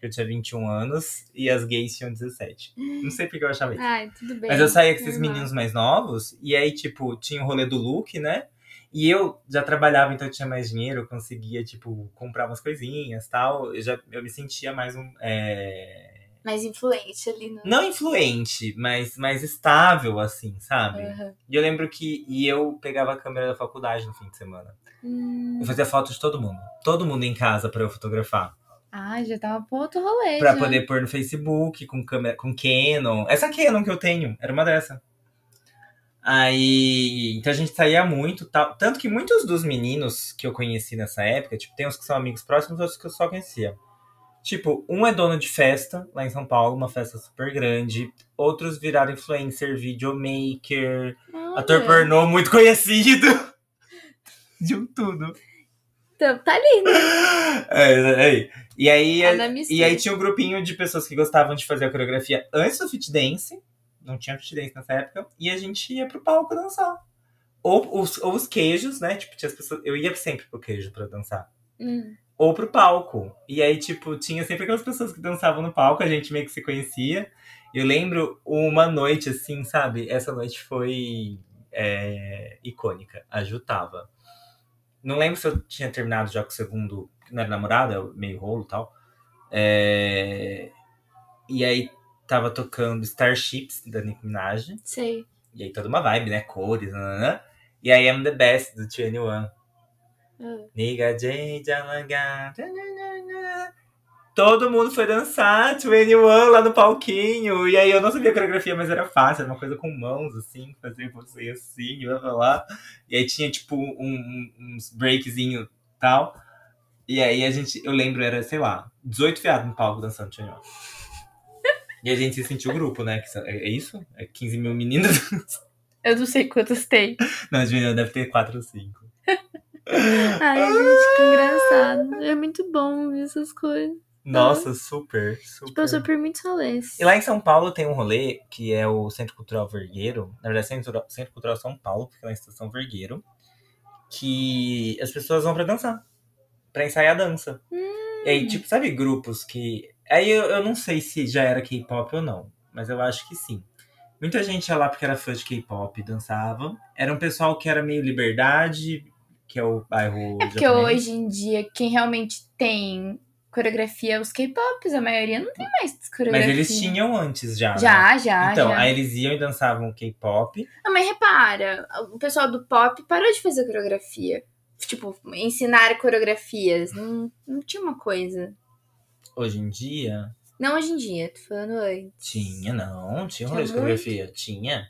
Porque eu tinha 21 anos. E as gays tinham 17. Não sei porque eu achava isso. Ai, tudo bem. Mas eu saía com esses normal. meninos mais novos, e aí, tipo, tinha o rolê do look, né? E eu já trabalhava, então eu tinha mais dinheiro, eu conseguia, tipo, comprar umas coisinhas tal. Eu, já, eu me sentia mais um. é, Mais influente ali no. Não influente, mas mais estável, assim, sabe? Uhum. E eu lembro que. E eu pegava a câmera da faculdade no fim de semana. Hum. Eu fazia foto de todo mundo. Todo mundo em casa pra eu fotografar. Ai, já tava pro outro rolê. Pra já. poder pôr no Facebook com câmera, com Canon. Essa Canon que eu tenho, era uma dessa. Aí, então a gente saía muito, tal. Tanto que muitos dos meninos que eu conheci nessa época, tipo, tem uns que são amigos próximos, outros que eu só conhecia. Tipo, um é dono de festa lá em São Paulo, uma festa super grande. Outros viraram influencer, videomaker, ator pornô muito conhecido. De um tudo. Então, tá lindo. É, é. E aí, É e aí tinha um grupinho de pessoas que gostavam de fazer a coreografia antes do fit dance. não tinha Dance nessa época, e a gente ia pro palco dançar. Ou os, ou os queijos, né? Tipo, tinha as pessoas. Eu ia sempre pro queijo pra dançar. Hum. Ou pro palco. E aí, tipo, tinha sempre aquelas pessoas que dançavam no palco, a gente meio que se conhecia. Eu lembro uma noite, assim, sabe? Essa noite foi é, icônica. A Ju tava. Não lembro se eu tinha terminado já com o segundo, que não era namorada, meio rolo e tal. É, e aí tava tocando Starships da Nicki Minaj. Sei. E aí toda uma vibe, né? Cores, nanana. E aí I'm the best do 21. Ah. Nigga J, Jalaga. Todo mundo foi dançar 21 lá no palquinho. E aí eu não sabia a coreografia, mas era fácil. Era uma coisa com mãos, assim, fazer você assim, blá blá blá. E aí tinha tipo um- um- uns breakzinho e tal. E aí a gente, eu lembro, era, sei lá, 18 viados no palco dançando 21. E a gente se sentiu grupo, né? É é isso? É 15 mil meninas? Eu não sei quantos tem. Não, de menina deve ter 4 ou 5. Ai, gente, que engraçado. É muito bom ver essas coisas. Nossa, super, super. Tipo, eu sou por muitos rolês. E lá em São Paulo tem um rolê que é o Centro Cultural Vergueiro. Na verdade, Centro, Centro Cultural São Paulo, porque é na Estação Vergueiro. Que as pessoas vão pra dançar. Pra ensaiar a dança. E aí, tipo, sabe grupos que. Aí eu, eu não sei se já era K-pop ou não, mas eu acho que sim. Muita gente ia lá porque era fã de K-pop e dançava. Era um pessoal que era meio liberdade, que é o bairro. É porque japonês. hoje em dia, quem realmente tem coreografia os K-pops. A maioria não tem mais coreografia. Mas eles tinham antes já. né? Já, já, Então, já. aí eles iam e dançavam K-pop. Não, mas repara, o pessoal do pop parou de fazer coreografia. Tipo, ensinar coreografias. Não, não tinha uma coisa. Hoje em dia, Não hoje em dia, tô falando antes. tinha, não. Tinha Tinha rolê de coreografia. Tinha.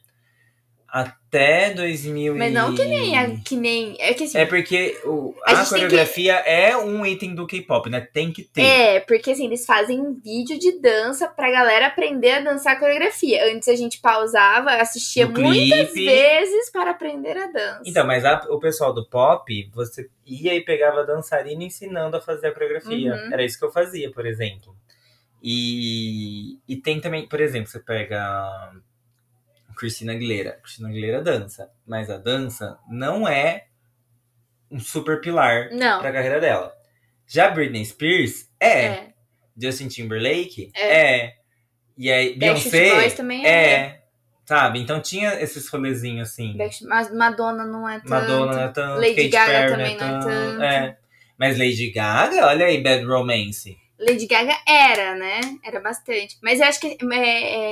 Até 2000 Mas e... não que nem, a- que nem. É que assim. É porque o, A a, tem que- coreografia é um item do K-pop, né? Tem que ter. É, porque assim, eles fazem um vídeo de dança pra galera aprender a dançar coreografia. Antes a gente pausava, assistia No muitas clipe. vezes para aprender a dança. Então, mas a- o pessoal do pop, você ia e pegava a dançarina ensinando a fazer a coreografia. Uhum. Era isso que eu fazia, por exemplo. E, e tem também, por exemplo, você pega Cristina Aguilera. Cristina Aguilera dança, mas a dança não é um super pilar Não. pra carreira dela. Já Britney Spears é. É. Justin Timberlake É. é. E aí, Beyoncé Boys também é. é. Sabe? Então tinha esses rolezinhos assim. Mas Madonna não é tanto. Madonna não é tanto, Lady Katy Gaga Perry também não é tanto. É. Mas Lady Gaga, olha aí, Bad Romance. Lady Gaga era, né? Era bastante. Mas eu acho que é,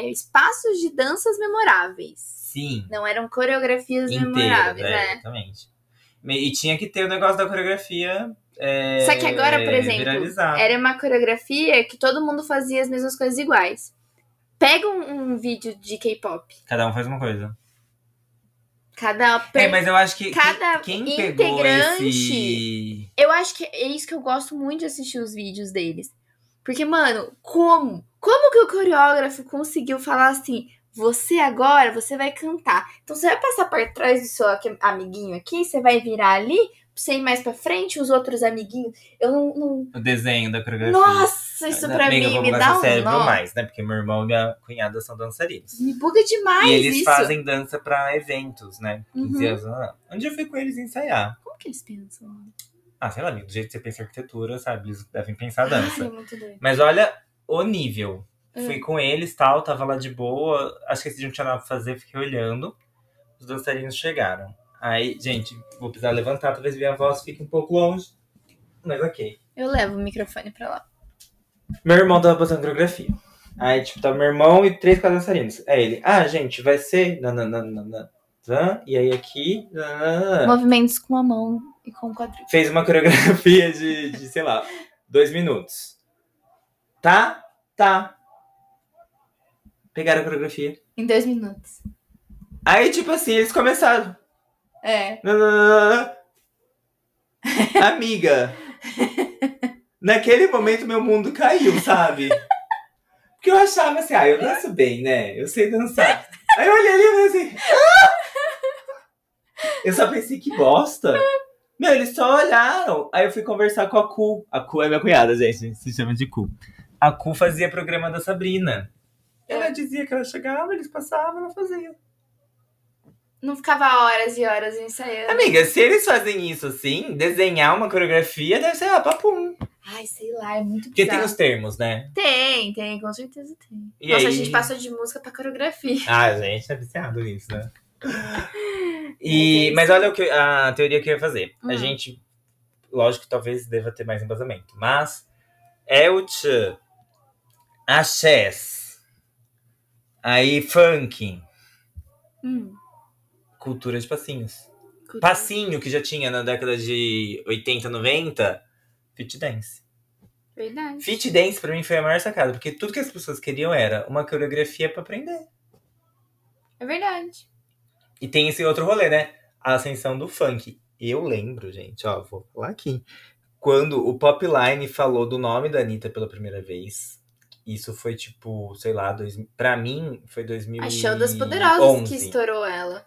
é, espaços de danças memoráveis. Sim. Não eram coreografias Inteiro, memoráveis, é, né? exatamente. Me- E tinha que ter o negócio da coreografia. é, Só que agora, por exemplo, viralizar. Era uma coreografia que todo mundo fazia as mesmas coisas iguais. Pega um, um vídeo de K-pop. Cada um faz uma coisa. Cada. É, mas eu acho que cada quem, quem pegou integrante- esse. Eu acho que é isso que eu gosto muito de assistir os vídeos deles. Porque, mano, como? Como que o coreógrafo conseguiu falar assim? Você agora, você vai cantar. Então você vai passar por trás do seu amiguinho aqui, você vai virar ali, pra você ir mais pra frente, os outros amiguinhos. Eu não. não- O desenho da coreografia. Nossa, isso pra Amiga, mim me dá um cérebro nó. mais, né? Porque meu irmão e minha cunhada são dançarinos. Me buga demais e eles isso. fazem dança pra eventos, né? 15 Uhum. anos. Um dia eu fui com eles ensaiar. Como que eles pensam? Ah, sei lá, do jeito que você pensa em arquitetura, sabe? Eles devem pensar dança. Ai, é muito doido. Mas olha o nível. Hum. Fui com eles, tal, tava lá de boa. Acho que esse dia não tinha nada pra fazer, fiquei olhando. Os dançarinos chegaram. Aí, gente, vou precisar levantar, talvez minha voz fique um pouco longe. Mas ok. Eu levo o microfone pra lá. Meu irmão tava passando coreografia. Aí, tipo, tava meu irmão e três quatro dançarinos. Aí ele, ah, gente, vai ser. nananana, E aí aqui. nananana. Movimentos com a mão e com quadril. Fez uma coreografia de, de, sei lá, dois minutos. Tá? Tá. Pegaram a coreografia. Em dois minutos. Aí, tipo assim, eles começaram. É. Amiga. Naquele momento meu mundo caiu, sabe? Porque eu achava assim, ah, eu danço bem, né? Eu sei dançar. Aí eu olhei ali e falei assim. "Ah!" Eu só pensei que bosta. Meu, eles só olharam. Aí eu fui conversar com a Cu. A Cu é minha cunhada, gente. Se chama de Cu. A Cu fazia programa da Sabrina. Ela é dizia que ela chegava, eles passavam, ela fazia. Não ficava horas e horas ensaiando. Amiga, se eles fazem isso assim, desenhar uma coreografia deve ser, ah, papum. Ai, sei lá, é muito Porque bizarro. tem os termos, né? Tem, tem, com certeza tem. E Nossa, a aí- gente passou de música pra coreografia. Ah, a gente é viciado nisso, né? E, mas olha o que, a teoria que eu ia fazer. A Hum. gente, lógico que talvez deva ter mais embasamento, mas é o tchan, axés, aí funk, Hum, cultura de passinhos. cultura. Passinho que já tinha na década de 80, 90, fit dance. Verdade. Fit dance pra mim foi a maior sacada, porque tudo que as pessoas queriam era uma coreografia pra aprender. É verdade. E tem esse outro rolê, né? A ascensão do funk. Eu lembro, gente, ó, vou falar aqui. Quando o Popline falou do nome da Anitta pela primeira vez, isso foi tipo, sei lá, dois, pra mim foi 2011. A Show das Poderosas que estourou ela.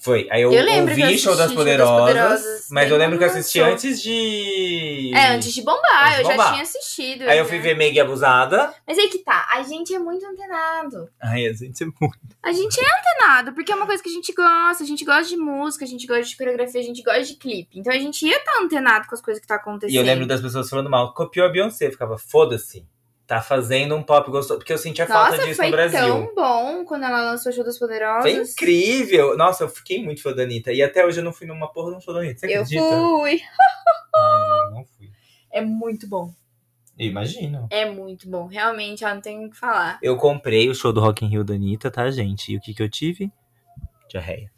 Foi, aí eu, Eu lembro eu ouvi Show das Show das Poderosas, Poderosas, mas eu lembro que eu assisti lançou. antes de... É, antes de bombar, Antes de eu já bombar. tinha assistido. Aí eu né? fui ver Meg Abusada. Mas aí que tá, a gente é muito antenado. Ai, a gente é muito... A gente é antenado, porque é uma coisa que a gente gosta. A gente gosta de música, a gente gosta de coreografia, a gente gosta de clipe. Então a gente ia estar antenado com as coisas que tá acontecendo. E eu lembro das pessoas falando mal. Copiou a Beyoncé, ficava, foda-se. Tá fazendo um pop gostoso. Porque eu sentia falta Nossa, disso foi no Brasil. tão bom quando ela lançou o Show das Poderosas. Foi incrível! Nossa, eu fiquei muito fã da Anitta. E até hoje eu não fui numa porra de um show da Anitta. Você Eu acredita? fui. Ai, não fui. É muito bom. Imagino. É muito bom. Realmente, ela não tem o que falar. Eu comprei o show do Rock in Rio da Anitta, tá, gente? E o que que eu tive? Diarreia.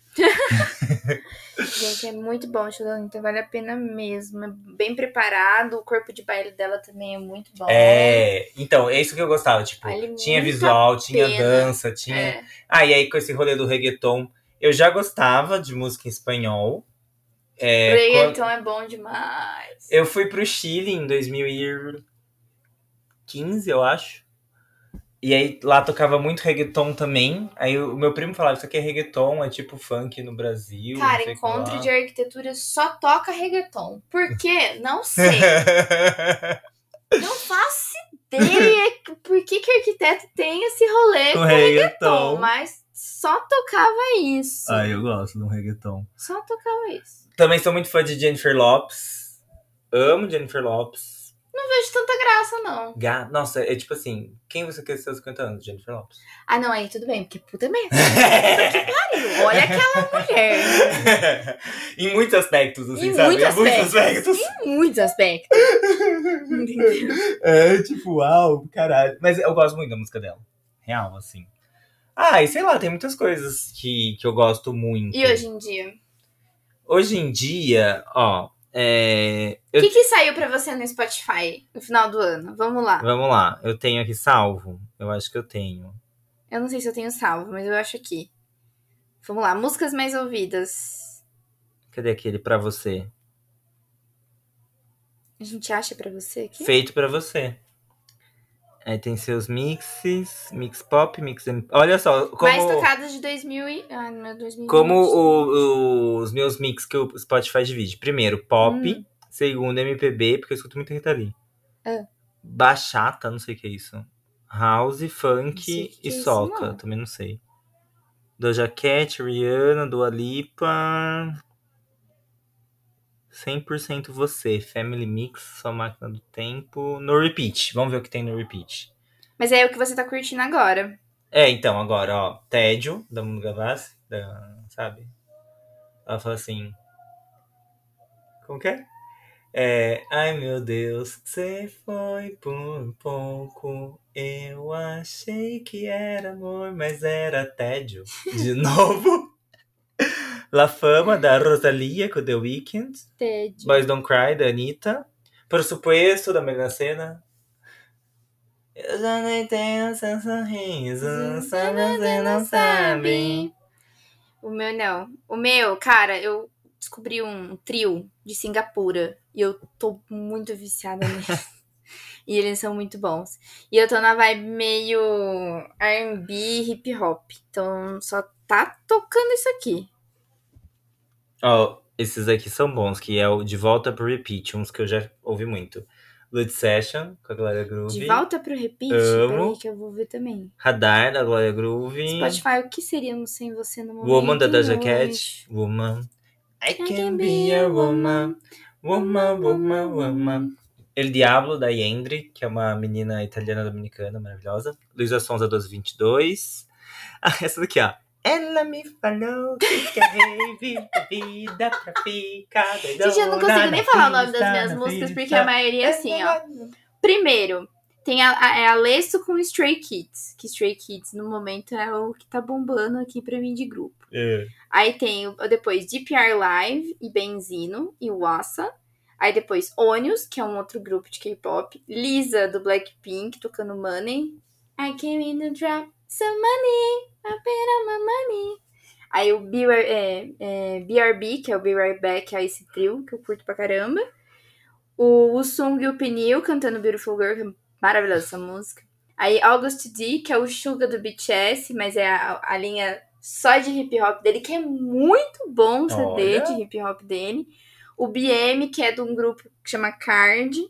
Gente, é muito bom o show da Anitta, vale a pena mesmo. É bem preparado, o corpo de baile dela também é muito bom. É, então, é isso que eu gostava. Tipo, Vale tinha visual, tinha dança, tinha. É. Ah, e aí com esse rolê do reggaeton, eu já gostava de música em espanhol. É, o quando- reggaeton é bom demais. Eu fui pro Chile em 2015, eu acho. E aí lá tocava muito reggaeton também. Aí o meu primo falava, isso aqui é reggaeton, é tipo funk no Brasil. Cara, sei o que lá." encontro de arquitetura só toca reggaeton. Por quê? Não sei. Não faço ideia por que, que arquiteto tem esse rolê Com com reggaeton, reggaeton. mas só tocava isso. Ah, eu gosto do reggaeton. Só tocava isso. Também sou muito fã de Jennifer Lopes. Amo Jennifer Lopes. Não vejo tanta graça, não. Ga- Nossa, é tipo assim, quem você quer ser aos 50 anos? Jennifer Lopes. Ah, não, aí tudo bem, porque puta merda. Pariu, Olha aquela mulher. em muitos aspectos, assim, Em sabe? muitos em muitos aspectos. aspectos. Em muitos aspectos. Entendeu? É, tipo, uau, caralho. Mas eu gosto muito da música dela. Real, assim. Ah, e sei lá, tem muitas coisas que, que eu gosto muito. E hoje em dia? Hoje em dia, ó, é. O eu- que, que saiu pra você no Spotify no final do ano? Vamos lá. Vamos lá, eu tenho aqui salvo. Eu acho que eu tenho. Eu não sei se eu tenho salvo, mas eu acho aqui. Vamos lá, músicas mais ouvidas. Cadê aquele pra você? A gente acha pra você aqui? Feito pra você. Aí tem seus mixes, mix pop, mix. Olha só, como. Mais tocadas de 2000 e... Ah, meu 2020. Como o- o- os meus mix que o Spotify divide. Primeiro, pop. Hum. Segundo, MPB, porque eu escuto muito Rita Lee. Ah. Bachata, não sei o que é isso. House, funk e é soca, também não sei. Doja Cat, Rihanna, Dua Lipa... 100% você. Family Mix, sua máquina do tempo. No repeat. Vamos ver o que tem no repeat. Mas é o que você tá curtindo agora. É, então, agora, ó. Tédio, da Mundo Gavassi, da, sabe? Ela fala assim... Como que é? É, ai meu Deus, você foi por pouco. Eu achei que era amor, mas era tédio. De novo. La Fama, da Rosalia, com The Weeknd. Boys Don't Cry, da Anitta. Por supuesto, da Melina Cena. Eu já não entendo seu sorriso, só você não sabe. O meu não. O meu, cara, eu descobri um trio de Singapura e eu tô muito viciada neles. e eles são muito bons. E eu tô na vibe meio R&B, hip hop. Então só tá tocando isso aqui. Ó, esses aqui são bons, que é o De Volta pro Repeat, uns que eu já ouvi muito. Lud Session, com a Glória Groove. De volta pro repeat? Peraí que eu vou ver também. Radar, da Glória Groove. Spotify, o que seríamos sem você no momento? Woman, da Doja? Cat. Woman. I can be a woman. Woman, woman, woman. El Diablo, da Yendri, que é uma menina italiana dominicana maravilhosa. Luísa Sonza, 1222. Ah, essa daqui, ó. Ela me falou que quer reviver a vida pra ficar doidona Gente, eu não consigo nem falar o nome das minhas músicas, porque a maioria é assim, ó. Primeiro, tem a, a, é a Lesso com Stray Kids. Que Stray Kids, no momento, é o que tá bombando aqui pra mim de grupo. É. Aí tem o- depois DPR Live e Benzino e Wassa. Aí depois Onius, que é um outro grupo de K-pop. Lisa, do Blackpink, tocando Money. I came in to drop some money. I bet on my money. Aí o B, é, é, BRB, que é o Be Right Back, é esse trio, que eu curto pra caramba. O Sung e o Pneu cantando Beautiful Girl, que é maravilhosa essa música. Aí August D, que é o Suga do BTS, mas é a, a linha só de hip hop dele, que é muito bom o CD Olha. de hip hop dele. O BM, que é de um grupo que chama Card,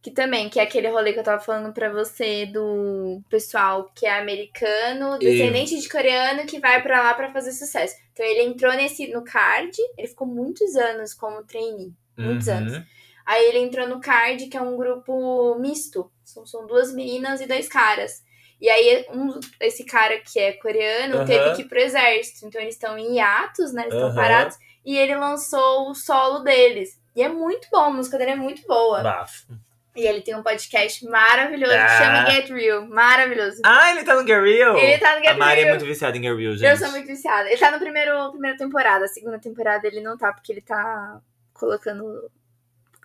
que também, que é aquele rolê que eu tava falando pra você do pessoal que é americano, descendente de coreano, que vai pra lá pra fazer sucesso. Então ele entrou nesse no Card, ele ficou muitos anos como trainee, muitos Uhum. anos. Aí ele entrou no Card, que é um grupo misto. São, são duas meninas e dois caras. E aí, um, esse cara que é coreano Aham. teve que ir pro exército. Então, eles estão em hiatos, né? Eles estão Aham. parados. E ele lançou o solo deles. E é muito bom, a música dele é muito boa. Bafo. E ele tem um podcast maravilhoso que Ah. chama Get Real. Maravilhoso. Ah, ele tá no Get Real? Ele tá no Get A Mari é Real. muito viciada em Get Real, gente. Eu sou muito viciada. Ele tá no primeiro primeira temporada. A segunda temporada ele não tá, porque ele tá colocando.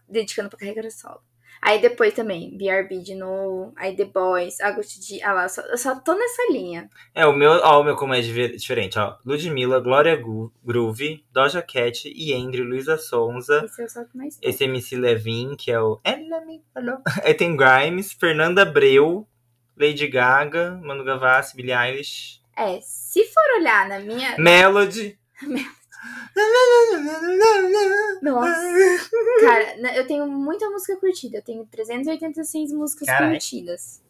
dedicando pra carreira solo. Aí depois também, BRB de novo. Aí The Boys, August D. Ah lá, eu só, eu só tô nessa linha. É, o meu, ó, o meu como é diferente, ó. Ludmilla, Glória Groove, Doja Cat, Yendri, Luísa Sonza, Esse é o só que mais esse MC Levin, que é o Ela me falou. Aí tem Grimes, Fernanda Abreu, Lady Gaga, Manu Gavassi, Billie Eilish, É, se for olhar na minha. Melody. Nossa. Cara, na- eu tenho muita música curtida. Eu tenho 386 músicas Carai. curtidas.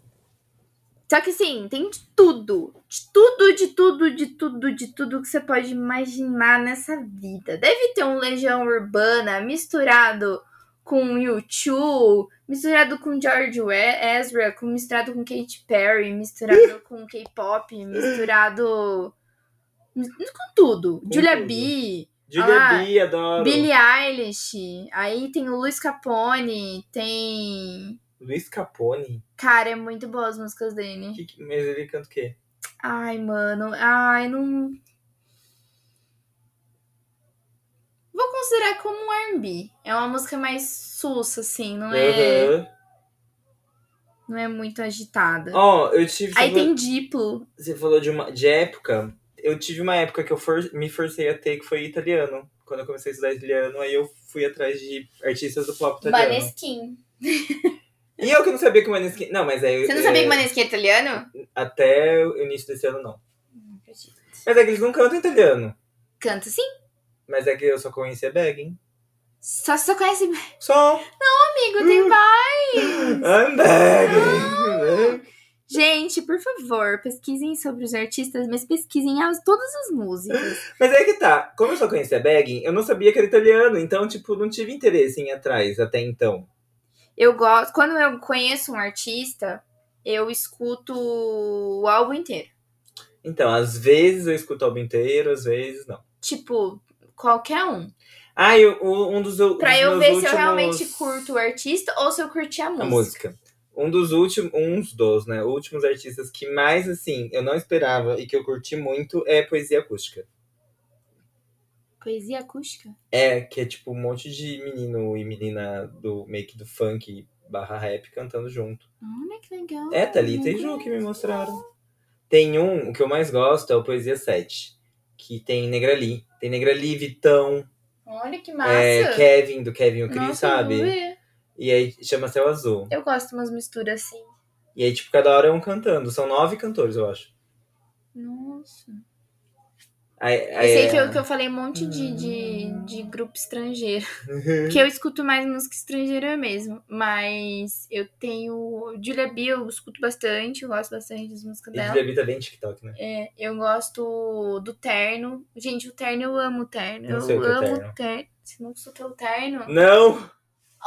Só que assim, tem de tudo. De tudo, de tudo, de tudo, de tudo que você pode imaginar nessa vida. Deve ter um Legião Urbana misturado com U2, misturado com George Ezra, com, misturado com Katy Perry, misturado com K-pop, misturado com tudo. Com Julia tudo. B, Julia Ah, B, adoro. Billie Eilish, aí tem o Luiz Capone, tem. Luiz Capone. Cara, é muito boa as músicas dele. Que- mas ele canta o quê? Ai, mano, ai, não. Vou considerar como um R&B. É uma música mais sussa, assim, não é, Aham. não é muito agitada. Ó, eu tive. Aí você tem Diplo. Você falou de, uma, de época. Eu tive uma época que eu for- me forcei a ter que foi italiano. Quando eu comecei a estudar italiano, aí eu fui atrás de artistas do pop italiano. Maneskin. E eu que não sabia que o Maneskin. Não, mas aí. Você não sabia é, que Maneskin é italiano? Até o início desse ano, não. Não acredito. Mas é que eles não cantam italiano. Canta sim. Mas é que eu só conhecia Begging. Só você só conhece Só. amigo, tem vários. I'm begging. Gente, por favor, pesquisem sobre os artistas, mas pesquisem as, todas as músicas. Mas é que tá. Como eu só conhecia Begging, eu não sabia que era italiano. Então, tipo, não tive interesse em ir atrás até então. Eu gosto. Quando eu conheço um artista, eu escuto o álbum inteiro. Então, às vezes eu escuto o álbum inteiro, às vezes não. Tipo, qualquer um. Ah, e o- um dos, dos Pra eu meus ver últimos... se eu realmente curto o artista ou se eu curti a música. a música. Um dos últimos, uns dos, né, últimos artistas que mais, assim, eu não esperava e que eu curti muito é poesia acústica. Poesia acústica? É, que é tipo um monte de menino e menina do meio que do funk barra rap cantando junto. Olha que legal. É, Thalita e Ju que me mostraram. Tem um, o que eu mais gosto é o Poesia 7, que tem Negrali. Tem Negrali, Vitão, Olha que massa. é, Kevin, do Kevin o Cris, sabe? ver. E aí chama Céu Azul. Eu gosto de umas misturas assim. E aí, tipo, cada hora é um cantando. São nove cantores, eu acho. Nossa. Aí, Eu aí, sei que é- eu, que eu falei um monte de, de, de grupo estrangeiro. Porque eu escuto mais música estrangeira mesmo. Mas eu tenho. Julia B, eu escuto bastante, eu gosto bastante das músicas E dela. Julia B tá bem TikTok, né? É, eu gosto do terno. Gente, o terno eu amo o terno. Não eu sei que é amo terno. o terno. Você não escutou o terno? Não!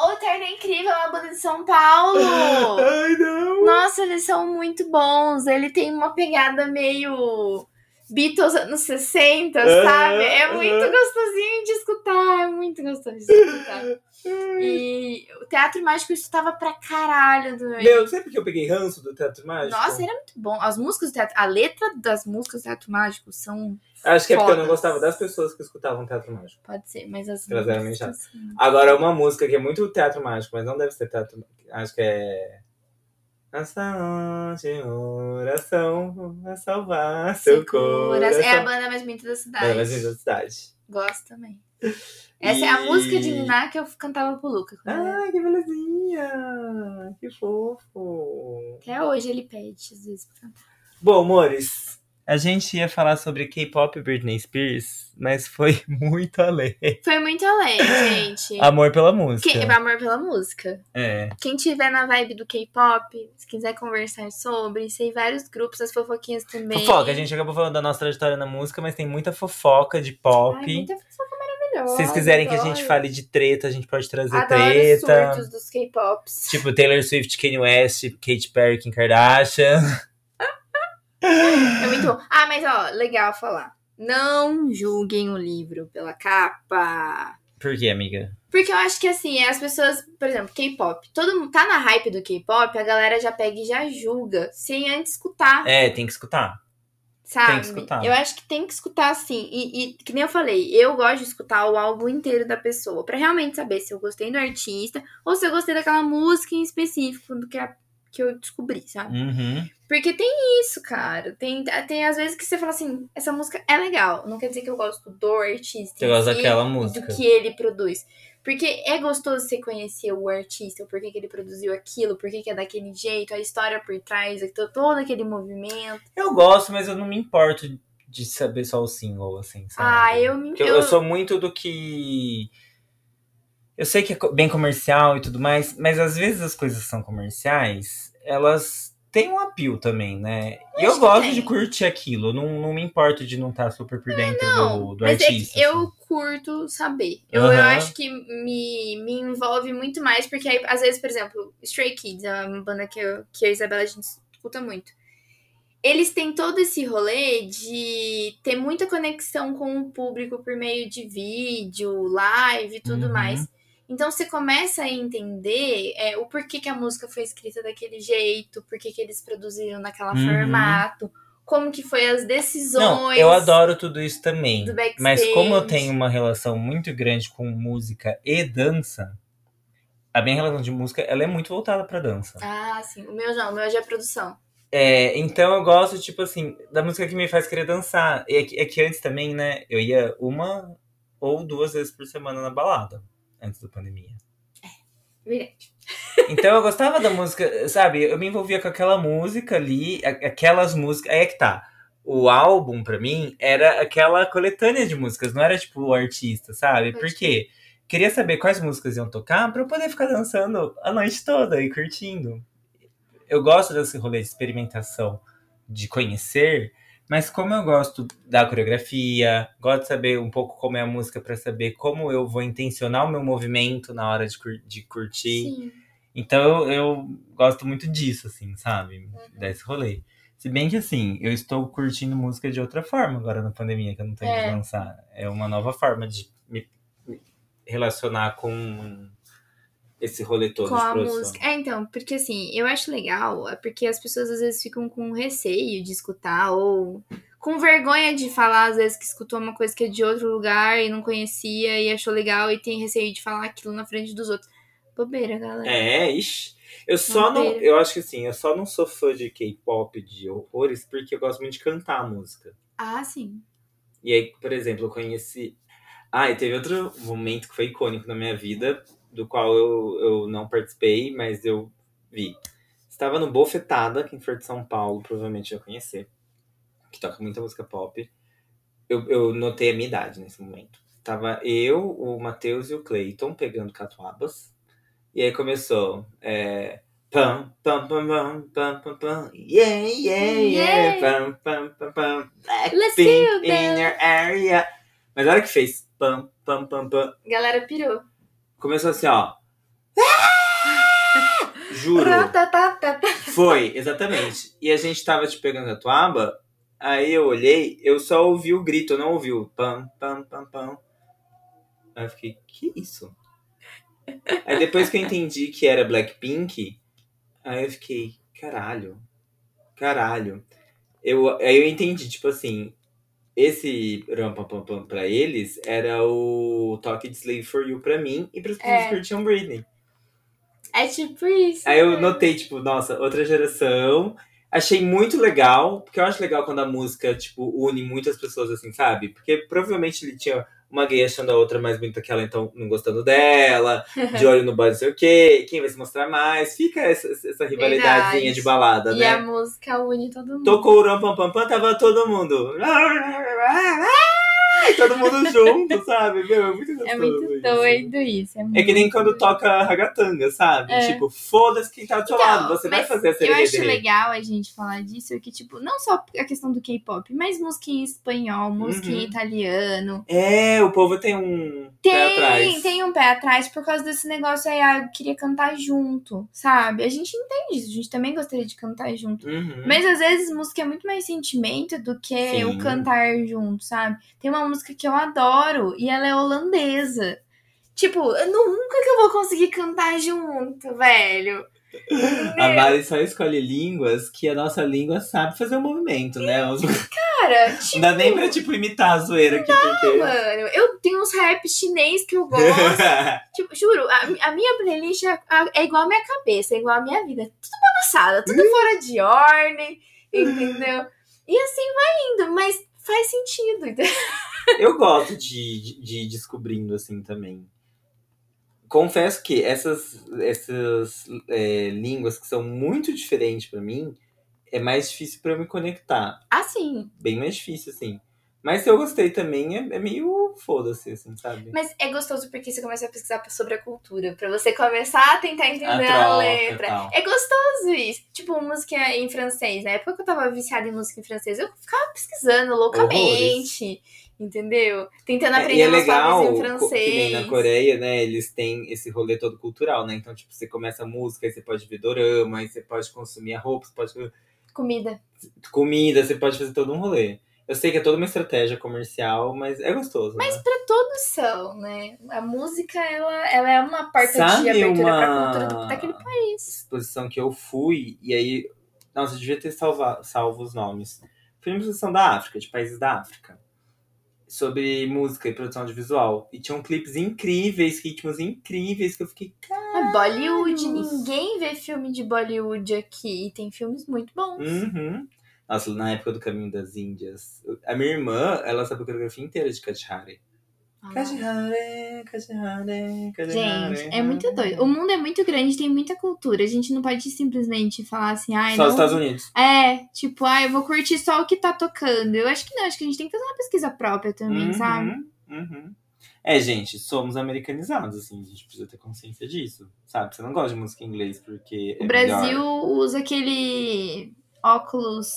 O terno é incrível, é uma banda de São Paulo! Ai, não! Nossa, eles são muito bons. Ele tem uma pegada meio Beatles anos 60, Aham, sabe? É muito gostosinho de escutar. É muito gostoso de escutar. E o Teatro Mágico eu escutava pra caralho também. Meu, sabe por que eu peguei ranço do Teatro Mágico? Nossa, era muito bom. As músicas do teatro, a letra das músicas do Teatro Mágico são. Acho que é porque eu não gostava das pessoas que escutavam Teatro Mágico. Pode ser, mas as Elas eram meio músicas. sim. Agora, uma música que é muito Teatro Mágico, mas não deve ser Teatro Acho que é. Essa de oração vai salvar seu Seguras. coração. É a banda mais bonita da cidade. Banda mais linda da cidade. Gosto também. Essa é a E- música de Niná que eu cantava pro Luca. Ai, que belezinha! Que fofo! Até hoje ele pede, às vezes, pra cantar. Bom, amores, a gente ia falar sobre K-pop e Britney Spears, mas foi muito além. Foi muito além, gente. Amor pela música. Quem, amor pela música. É. Quem tiver na vibe do K-pop, se quiser conversar sobre, sei vários grupos, as fofoquinhas também. Fofoca, a gente acabou falando da nossa trajetória na música, mas tem muita fofoca de pop. Ai, muita fofoca maravilhosa. Se vocês quiserem que a gente adoro. fale de treta, a gente pode trazer Adoro os treta. surtos dos K-pops. Tipo Taylor Swift, Kanye West, Katy Perry, Kim Kardashian. É muito bom. Ah, mas ó, legal falar. Não julguem o livro pela capa. Por quê, amiga? Porque eu acho que assim, as pessoas, por exemplo, K-pop, todo mundo tá na hype do K-pop, a galera já pega e já julga, sem antes escutar, É, tem que escutar. sabe? tem que escutar. Eu acho que tem que escutar sim. E, e que nem eu falei, eu gosto de escutar o álbum inteiro da pessoa, pra realmente saber se eu gostei do artista ou se eu gostei daquela música em específico do que, a- que eu descobri, sabe? Uhum. Porque tem isso, cara. Tem, tem às vezes que você fala assim, essa música é legal. Não quer dizer que eu gosto do artista. Gosta si, daquela do música. que ele produz. Porque é gostoso você conhecer o artista, o porquê que ele produziu aquilo, porquê que é daquele jeito, a história por trás, to- todo aquele movimento. Eu gosto, mas eu não me importo de saber só o single, assim, sabe? Ah, eu me. Eu, eu sou muito do que. Eu sei que é bem comercial e tudo mais, mas às vezes as coisas são comerciais, elas têm um apio também, né? E eu gosto de curtir aquilo. Não, não me importo de não estar super por dentro Não, do, do mas artista. é que eu assim. curto saber. Eu, eu Aham. acho que me, me envolve muito mais, porque aí, às vezes, por exemplo, Stray Kids é uma banda que, eu, que eu a Isabela a gente escuta muito. Eles têm todo esse rolê de ter muita conexão com o público por meio de vídeo, live e tudo Uhum. mais. Então você começa a entender é, o porquê que a música foi escrita daquele jeito, porquê que eles produziram naquela Uhum. formato, como que foi as decisões. Não, eu adoro tudo isso também. Mas como eu tenho uma relação muito grande com música e dança, a minha relação de música ela é muito voltada pra dança. Ah, sim. O meu não, o meu já é produção. É, então eu gosto, tipo assim, da música que me faz querer dançar. E é que, é que antes também, né, eu ia uma ou duas vezes por semana na balada, antes da pandemia. Verdade. Então eu gostava da música, sabe? Eu me envolvia com aquela música ali, aquelas músicas. Aí é que tá. O álbum, pra mim, era aquela coletânea de músicas, não era tipo o artista, sabe? Por quê? Queria saber quais músicas iam tocar pra eu poder ficar dançando a noite toda e curtindo. Eu gosto desse rolê de experimentação, de conhecer, mas como eu gosto da coreografia, gosto de saber um pouco como é a música pra saber como eu vou intencionar o meu movimento na hora de, cur- de curtir. Sim. Então eu, eu gosto muito disso, assim, sabe? Uhum. Desse rolê. Se bem que, assim, eu estou curtindo música de outra forma agora na pandemia, que eu não tenho É. que lançar. É uma nova forma de me relacionar com esse rolê todo Com de a música. É, então, porque assim, eu acho legal, é porque as pessoas às vezes ficam com receio de escutar ou com vergonha de falar, às vezes, que escutou uma coisa que é de outro lugar e não conhecia e achou legal e tem receio de falar aquilo na frente dos outros. Bobeira, galera. É, ixi. Eu só não. Bobeira. Eu acho que assim, eu só não sou fã de K-pop de horrores porque eu gosto muito de cantar a música. Ah, sim. E aí, por exemplo, eu conheci. Ah, e teve outro momento que foi icônico na minha vida, do qual eu, eu não participei, mas eu vi. Estava no Bofetada, quem for de São Paulo provavelmente vai conhecer, que toca muita música pop. Eu, eu notei a minha idade nesse momento. Tava eu, o Matheus e o Clayton pegando catuabas. E aí começou. É, pam, pam, pam, pam, pam, pam, pam. Yeah, yeah, yeah. Pam, pam, pam, pam. Let's Blackpink in your area. Mas hora que fez pam, pam, pam, pam, Galera pirou. Começou assim, ó. Juro. Ratatatata. Foi, exatamente. E a gente tava te pegando a tuaba, aí eu olhei, eu só ouvi o grito, eu não ouvi o pam, pam, pam, pam. Aí eu fiquei, que isso? Aí depois que eu entendi que era Blackpink, aí eu fiquei, caralho, caralho. Eu, aí eu entendi, tipo assim, esse ram pam pam pam pra eles era o toque de Slave for You pra mim e pras pessoas É. que curtiam Britney. É tipo isso. Aí eu né? notei, tipo, nossa, outra geração. Achei muito legal, porque eu acho legal quando a música, tipo, une muitas pessoas, assim, sabe? Porque provavelmente ele tinha uma gay achando a outra mais bonita que ela, então não gostando dela, de olho no boy, não sei o quê, quem vai se mostrar mais. Fica essa, essa rivalidadezinha de balada, E né? a música une todo mundo. Tocou o ram pam pam pam, tava todo mundo. Todo mundo junto, sabe? Meu, é muito gostoso. É muito isso. doido isso. É, É que nem muito quando doido. toca ragatanga, sabe? É. Tipo, foda-se quem tá do seu Então, lado, você vai fazer a Eu acho legal a gente falar disso, que, tipo, não só a questão do K-pop, mas música em espanhol, música em Uhum. italiano. É, o povo tem um pé atrás. Tem, tem um pé atrás por causa desse negócio aí, ah, eu queria cantar junto, sabe? A gente entende isso, a gente também gostaria de cantar junto. Uhum. Mas às vezes música é muito mais sentimento do que Sim. o cantar junto, sabe? Tem uma música que eu adoro e ela é holandesa. Tipo, eu nunca que eu vou conseguir cantar junto, velho. A Mari só escolhe línguas que a nossa língua sabe fazer o movimento, né? Cara, tipo, Não dá nem pra, tipo, imitar a zoeira aqui, porque... mano, eu tenho uns rap chinês que eu gosto. tipo, juro, a, a minha playlist é, é igual a minha cabeça, é igual a minha vida. Tudo bagunçada, tudo fora de ordem, entendeu? E assim vai indo, mas faz sentido, entendeu? Eu gosto de, de, de ir descobrindo, assim, também. Confesso que essas, essas é, línguas que são muito diferentes pra mim, é mais difícil pra eu me conectar. Assim, Bem mais difícil, assim. Mas se eu gostei também, é, é meio foda-se, assim, sabe? mas é gostoso porque você começa a pesquisar sobre a cultura, pra você começar a tentar entender a, troca e letra. tal. É gostoso isso. Tipo, música em francês. Na época que eu tava viciada em música em francês, eu ficava pesquisando loucamente. Entendeu? Tentando É, aprender e é legal, em francês. que nem na Coreia, né? Eles têm esse rolê todo cultural, né? Então, tipo, você começa a música, aí você pode ver dorama, aí você pode consumir a roupa, você pode Comida. comida, você pode fazer todo um rolê. Eu sei que é toda uma estratégia comercial, mas é gostoso. Mas né? pra todos são, né? A música, ela, ela é uma porta de abertura uma pra cultura do- daquele país. exposição que eu fui, e aí. Nossa, eu devia ter salva, salvo os nomes. Fui numa exposição da África, de países da África. Sobre música e produção audiovisual. E tinham clipes incríveis, ritmos incríveis, que eu fiquei. É Bollywood, ninguém vê filme de Bollywood aqui. E tem filmes muito bons. Uhum. Nossa, na época do Caminho das Índias. A minha irmã, ela sabe a coreografia inteira de Kajhare. Ah. Gente, é muito doido. O mundo é muito grande, tem muita cultura. A gente não pode simplesmente falar assim, ai, Só não. os Estados Unidos. É, tipo, ah, eu vou curtir só o que tá tocando. Eu acho que não, acho que a gente tem que fazer uma pesquisa própria também, Uhum, sabe? uhum. É, gente, somos americanizados, assim, a gente precisa ter consciência disso, sabe? Você não gosta de música em inglês porque. O é Brasil melhor. usa aquele óculos,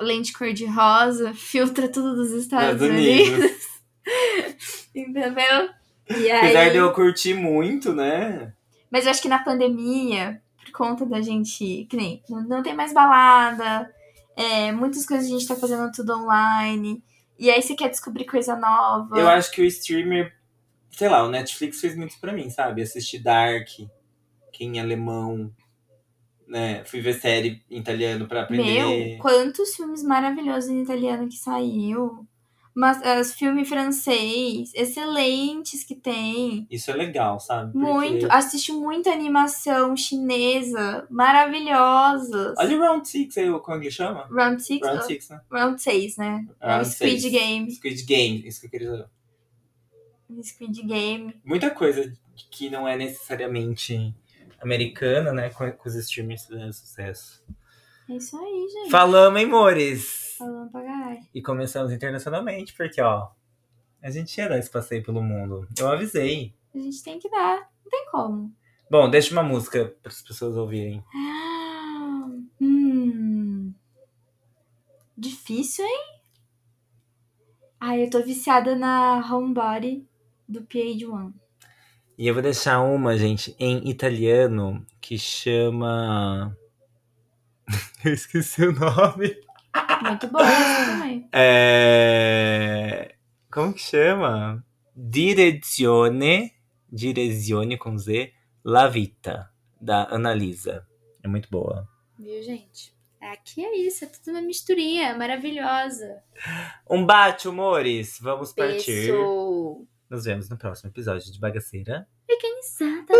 lente cor-de-rosa, filtra tudo dos Estados, Estados Unidos. Unidos. Entendeu? E Apesar aí... de eu curtir muito, né? Mas eu acho que na pandemia, por conta da gente. Que nem, não, tem mais balada, é, muitas coisas a gente tá fazendo tudo online. E aí você quer descobrir coisa nova. Eu acho que o streamer, sei lá, o Netflix fez muito pra mim, sabe? Assistir Dark, que em alemão, né? Fui ver série em italiano pra aprender. Meu, quantos filmes maravilhosos em italiano que saiu. Mas os filmes francês, excelentes que tem. Isso é legal, sabe? Porque- Muito. Assisti muita animação chinesa, maravilhosas. Olha o Round Six aí, como é que ele chama? Round 6? Round Round, Six, né? round 6, né? É o Round Squid seis. Game. Squid Game, isso que eu queria dizer. Squid Game. Muita coisa que não é necessariamente americana, né? Com, com os streamers fizeram sucesso. É isso aí, gente. Falamos, hein, Mores? Falando pra caralho. E começamos internacionalmente, porque, ó, a gente ia dar esse passeio pelo mundo. Eu avisei. A gente tem que dar. Não tem como. Bom, deixa uma música para as pessoas ouvirem. Ah, hum. Difícil, hein? Ai, eu tô viciada na Homebody do PH1. E eu vou deixar uma, gente, em italiano que chama. eu esqueci o nome. Muito boa essa também. É... Como que chama? Direzione. Direzione com Z. La Vita, da Analisa. É muito boa. Viu, gente? Aqui é isso, é tudo uma misturinha maravilhosa. Um bate, humores. Vamos partir. Beijo. Nos vemos no próximo episódio de Bagaceira. Organizada.